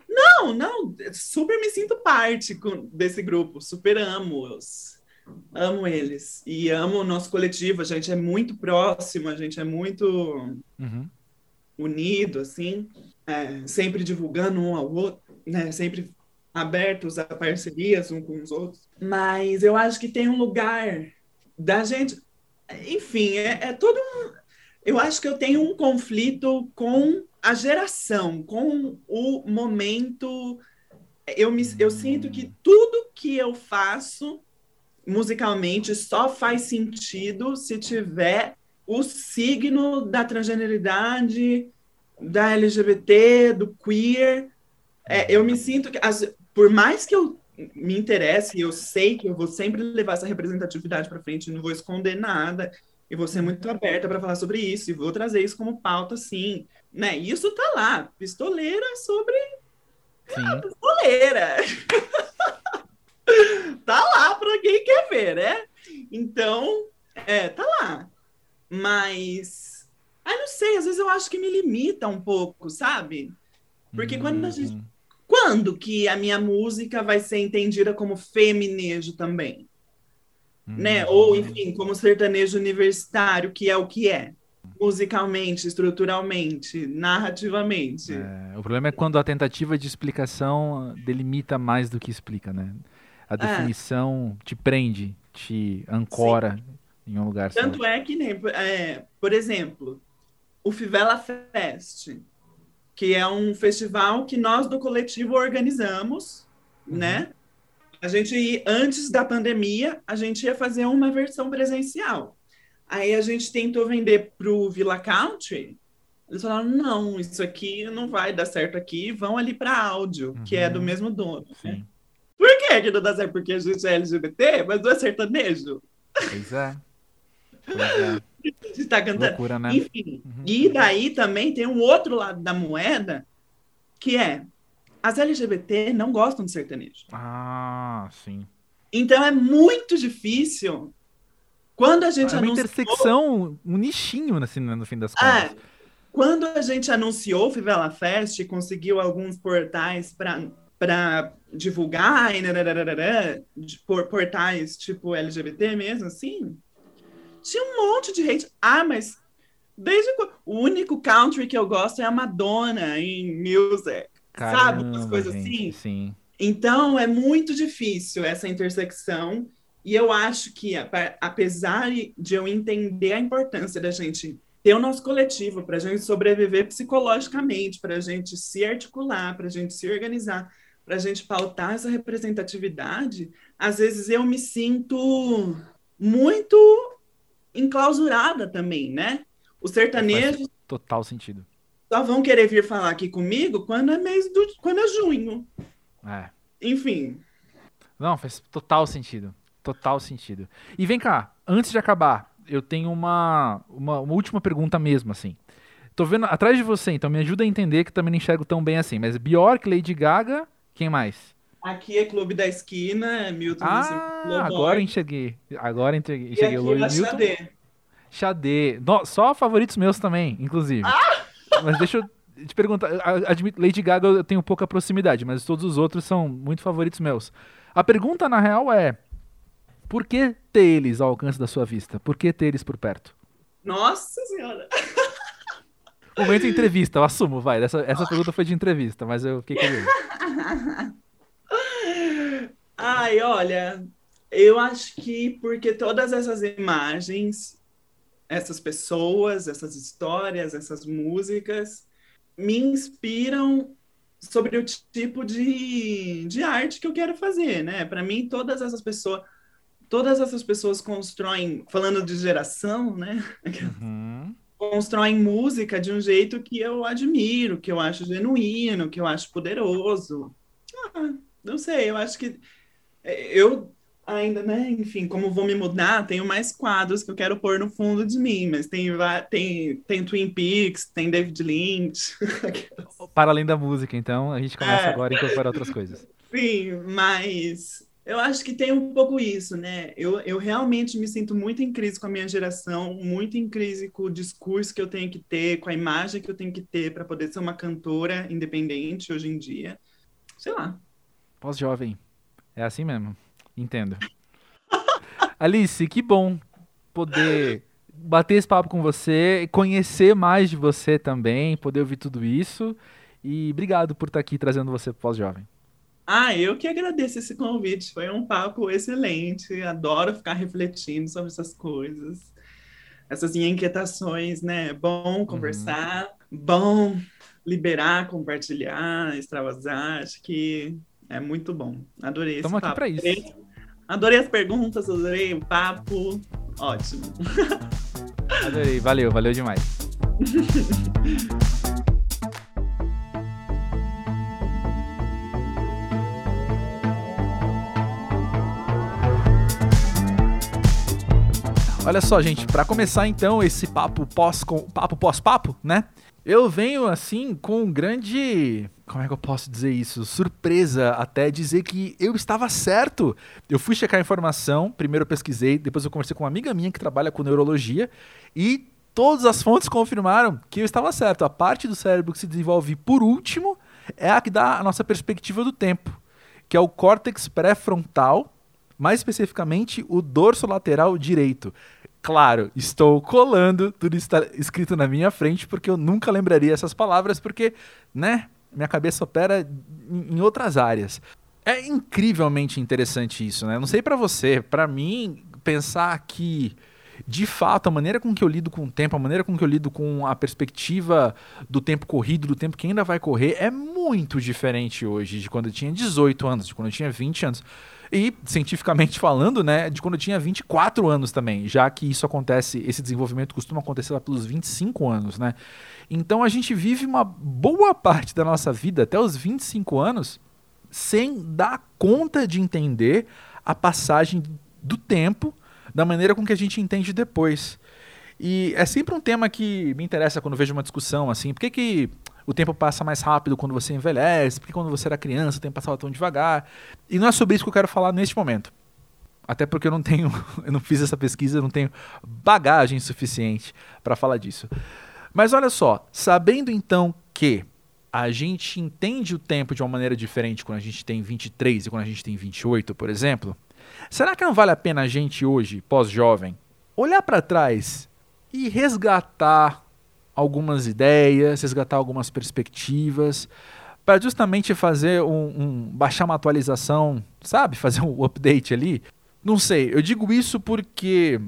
Não, não, super me sinto parte desse grupo, super amo-os. Amo eles. E amo o nosso coletivo, a gente é muito próximo, a gente é muito uhum. unido, assim, é, sempre divulgando um ao outro, né? Sempre abertos a parcerias um com os outros. Mas eu acho que tem um lugar da gente. Enfim, é, é todo um. Eu acho que eu tenho um conflito com a geração, com o momento. Eu, me, eu sinto que tudo que eu faço musicalmente só faz sentido se tiver o signo da transgeneridade, da LGBT, do queer. É, eu me sinto que, as, por mais que eu me interesse, eu sei que eu vou sempre levar essa representatividade para frente, não vou esconder nada, e vou ser muito aberta para falar sobre isso, e vou trazer isso como pauta, sim. Né? Isso tá lá, pistoleira sobre ah, pistoleira. tá lá para quem quer ver, né? Então, é, tá lá. Mas, ai, não sei, às vezes eu acho que me limita um pouco, sabe? Porque uhum. quando a gente uhum. Quando que a minha música vai ser entendida como feminejo também? Hum. Né? Ou, enfim, como sertanejo universitário, que é o que é. Musicalmente, estruturalmente, narrativamente. É, o problema é quando a tentativa de explicação delimita mais do que explica, né? A é. definição te prende, te ancora Sim. em um lugar Tanto só. é que nem, é, por exemplo, o Fivela Fest que é um festival que nós do coletivo organizamos, uhum. né? A gente, antes da pandemia, a gente ia fazer uma versão presencial. Aí a gente tentou vender para o Villa Country. Eles falaram: não, isso aqui não vai dar certo aqui, vão ali para áudio, uhum. que é do uhum. mesmo dono. Né? Por que, que não dá certo? Porque a gente é LGBT, mas não é sertanejo. Pois é. Pois é. Está cantando. Loucura, né? Enfim. Uhum. E daí também tem um outro lado da moeda, que é as LGBT não gostam de sertanejo. Ah, sim. Então é muito difícil. Quando a gente é uma anunciou... intersecção, um nichinho assim, no fim das contas. É, quando a gente anunciou o Fivela Fest e conseguiu alguns portais para divulgar, e por portais tipo LGBT mesmo, assim, tinha um monte de hate. Ah, mas desde quando... o único country que eu gosto é a Madonna em music. Caramba, sabe? Umas coisas gente, assim. Sim. Então é muito difícil essa intersecção. E eu acho que, apesar de eu entender a importância da gente ter o nosso coletivo, para a gente sobreviver psicologicamente, para a gente se articular, para a gente se organizar, para a gente pautar essa representatividade, às vezes eu me sinto muito enclausurada também, né? Os sertanejos. Total sentido. Só vão querer vir falar aqui comigo quando é mês do. quando é junho. É. Enfim. Não, faz total sentido. Total sentido. E vem cá, antes de acabar, eu tenho uma, uma, uma última pergunta mesmo, assim. Tô vendo atrás de você, então me ajuda a entender que também não enxergo tão bem assim. Mas Bjork, Lady Gaga, quem mais? Aqui é Clube da Esquina, Milton Ah, agora enxerguei. Agora enxerguei, enxerguei o Milton. Xadê. Xadê. No, só favoritos meus também, inclusive. Ah! Mas deixa eu te perguntar. Admito, Lady Gaga eu tenho pouca proximidade, mas todos os outros são muito favoritos meus. A pergunta, na real, é: por que ter eles ao alcance da sua vista? Por que ter eles por perto? Nossa Senhora! Momento entrevista, eu assumo, vai. Essa, essa pergunta foi de entrevista, mas eu fiquei curioso. Ai, olha, eu acho que porque todas essas imagens, essas pessoas, essas histórias, essas músicas me inspiram sobre o tipo de, de arte que eu quero fazer, né? Para mim, todas essas pessoas, todas essas pessoas constroem, falando de geração, né? Uhum. constroem música de um jeito que eu admiro, que eu acho genuíno, que eu acho poderoso. Ah, não sei, eu acho que eu ainda, né? Enfim, como vou me mudar, tenho mais quadros que eu quero pôr no fundo de mim, mas tem, tem, tem Twin Peaks, tem David Lynch. Para além da música, então, a gente começa é. agora a incorporar outras coisas. Sim, mas eu acho que tem um pouco isso, né? Eu, eu realmente me sinto muito em crise com a minha geração, muito em crise com o discurso que eu tenho que ter, com a imagem que eu tenho que ter para poder ser uma cantora independente hoje em dia. Sei lá. Pós-jovem. É assim mesmo. Entendo. Alice, que bom poder bater esse papo com você, conhecer mais de você também, poder ouvir tudo isso. E obrigado por estar aqui trazendo você para Pós-Jovem. Ah, eu que agradeço esse convite. Foi um papo excelente. Adoro ficar refletindo sobre essas coisas, essas inquietações, né? Bom uhum. conversar, uhum. bom liberar, compartilhar, extravasar. Acho que é muito bom. Adorei Estamos aqui para isso. Adorei as perguntas, adorei o papo. Ótimo. Adorei, valeu, valeu demais. Olha só, gente, para começar então esse papo pós papo pós papo, né? Eu venho assim com um grande. Como é que eu posso dizer isso? Surpresa até dizer que eu estava certo. Eu fui checar a informação, primeiro eu pesquisei, depois eu conversei com uma amiga minha que trabalha com neurologia e todas as fontes confirmaram que eu estava certo. A parte do cérebro que se desenvolve por último é a que dá a nossa perspectiva do tempo, que é o córtex pré-frontal, mais especificamente o dorso lateral direito. Claro, estou colando tudo está escrito na minha frente porque eu nunca lembraria essas palavras porque, né, minha cabeça opera em outras áreas. É incrivelmente interessante isso, né? Não sei para você, para mim pensar que de fato, a maneira com que eu lido com o tempo, a maneira com que eu lido com a perspectiva do tempo corrido, do tempo que ainda vai correr, é muito diferente hoje de quando eu tinha 18 anos, de quando eu tinha 20 anos. E, cientificamente falando, né, de quando eu tinha 24 anos também, já que isso acontece, esse desenvolvimento costuma acontecer lá pelos 25 anos, né? Então a gente vive uma boa parte da nossa vida, até os 25 anos, sem dar conta de entender a passagem do tempo da maneira com que a gente entende depois. E é sempre um tema que me interessa quando vejo uma discussão assim. Por que, que o tempo passa mais rápido quando você envelhece, porque quando você era criança o tempo passava tão devagar. E não é sobre isso que eu quero falar neste momento. Até porque eu não tenho, eu não fiz essa pesquisa, eu não tenho bagagem suficiente para falar disso. Mas olha só, sabendo então que a gente entende o tempo de uma maneira diferente quando a gente tem 23 e quando a gente tem 28, por exemplo, será que não vale a pena a gente hoje, pós-jovem, olhar para trás e resgatar algumas ideias, resgatar algumas perspectivas, para justamente fazer um, um, baixar uma atualização, sabe, fazer um update ali. Não sei, eu digo isso porque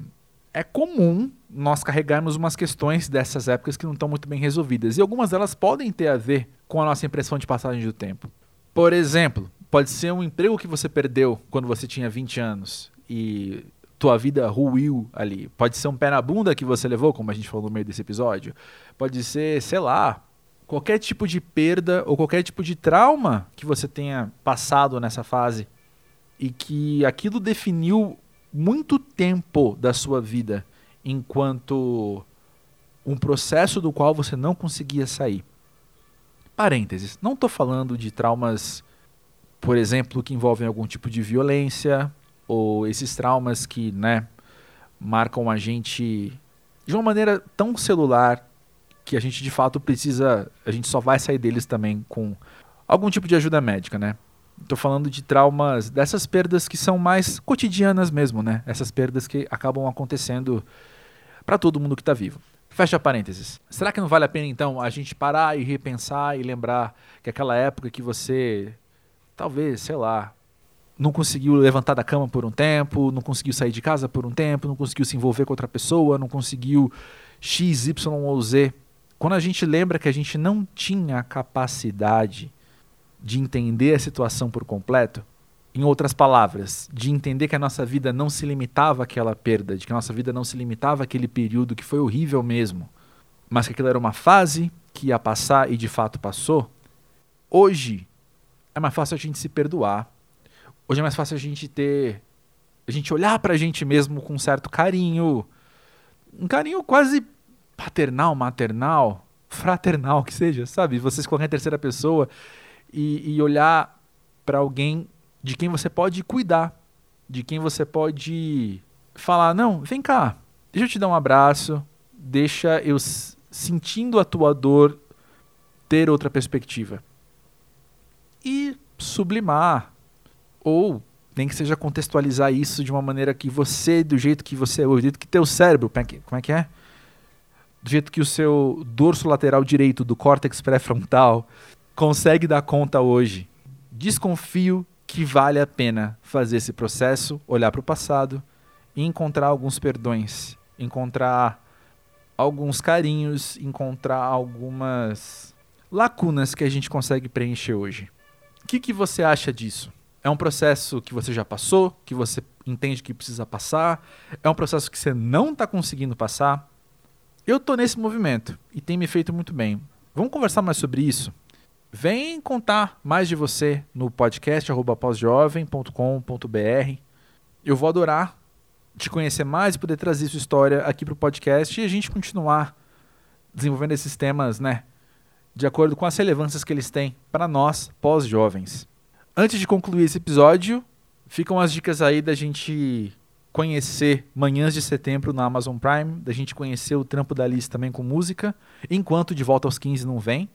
é comum nós carregarmos umas questões dessas épocas que não estão muito bem resolvidas e algumas delas podem ter a ver com a nossa impressão de passagem do tempo. Por exemplo, pode ser um emprego que você perdeu quando você tinha 20 anos e tua vida ruiu ali. Pode ser um pé na bunda que você levou, como a gente falou no meio desse episódio. Pode ser, sei lá, qualquer tipo de perda ou qualquer tipo de trauma que você tenha passado nessa fase e que aquilo definiu muito tempo da sua vida enquanto um processo do qual você não conseguia sair. Parênteses, não estou falando de traumas, por exemplo, que envolvem algum tipo de violência, ou esses traumas que, né, marcam a gente de uma maneira tão celular que a gente de fato precisa, a gente só vai sair deles também com algum tipo de ajuda médica, né? Estou falando de traumas, dessas perdas que são mais cotidianas mesmo, né? Essas perdas que acabam acontecendo para todo mundo que está vivo. Fecha parênteses. Será que não vale a pena então a gente parar e repensar e lembrar que aquela época que você talvez, sei lá, não conseguiu levantar da cama por um tempo, não conseguiu sair de casa por um tempo, não conseguiu se envolver com outra pessoa, não conseguiu X, Y ou Z. Quando a gente lembra que a gente não tinha a capacidade de entender a situação por completo, em outras palavras, de entender que a nossa vida não se limitava àquela perda, de que a nossa vida não se limitava àquele período que foi horrível mesmo, mas que aquilo era uma fase que ia passar e de fato passou, hoje é mais fácil a gente se perdoar. Hoje é mais fácil a gente ter. a gente olhar pra gente mesmo com um certo carinho. Um carinho quase paternal, maternal, fraternal que seja, sabe? Você se colocar em terceira pessoa e, e olhar para alguém de quem você pode cuidar, de quem você pode falar: não, vem cá, deixa eu te dar um abraço, deixa eu sentindo a tua dor ter outra perspectiva. E sublimar, ou nem que seja contextualizar isso de uma maneira que você, do jeito que você é, do jeito que teu cérebro, como é que é? Do jeito que o seu dorso lateral direito do córtex pré-frontal consegue dar conta hoje. Desconfio que vale a pena fazer esse processo, olhar para o passado e encontrar alguns perdões, encontrar alguns carinhos, encontrar algumas lacunas que a gente consegue preencher hoje. O que, que você acha disso? É um processo que você já passou, que você entende que precisa passar? É um processo que você não está conseguindo passar? Eu estou nesse movimento e tem me feito muito bem. Vamos conversar mais sobre isso? Vem contar mais de você no podcast pósjovem.com.br. Eu vou adorar te conhecer mais e poder trazer sua história aqui para o podcast e a gente continuar desenvolvendo esses temas, né? De acordo com as relevâncias que eles têm para nós, pós-jovens. Antes de concluir esse episódio, ficam as dicas aí da gente conhecer Manhãs de Setembro na Amazon Prime, da gente conhecer o trampo da Alice também com música, enquanto De Volta aos 15 não vem.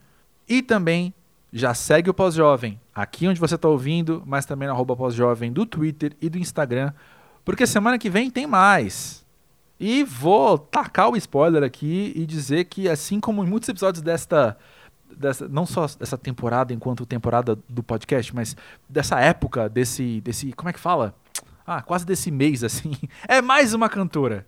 E também já segue o Pós-Jovem aqui onde você está ouvindo, mas também no arroba Pós-Jovem do Twitter e do Instagram, porque semana que vem tem mais. E vou tacar o spoiler aqui e dizer que, assim como em muitos episódios desta, dessa, não só dessa temporada enquanto temporada do podcast, mas dessa época, desse, desse, como é que fala? Ah, quase desse mês, assim. É mais uma cantora.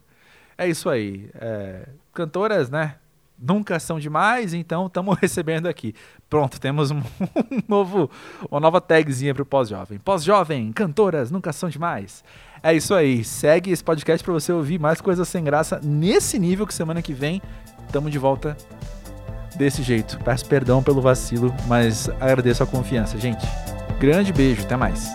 É isso aí. É, cantoras, né? nunca são demais, então estamos recebendo aqui. Pronto, temos um, um novo, uma nova tagzinha para o pós-jovem. Pós-jovem, cantoras nunca são demais. É isso aí. Segue esse podcast para você ouvir mais coisas sem graça nesse nível que semana que vem estamos de volta desse jeito. Peço perdão pelo vacilo, mas agradeço a confiança, gente. Grande beijo, até mais.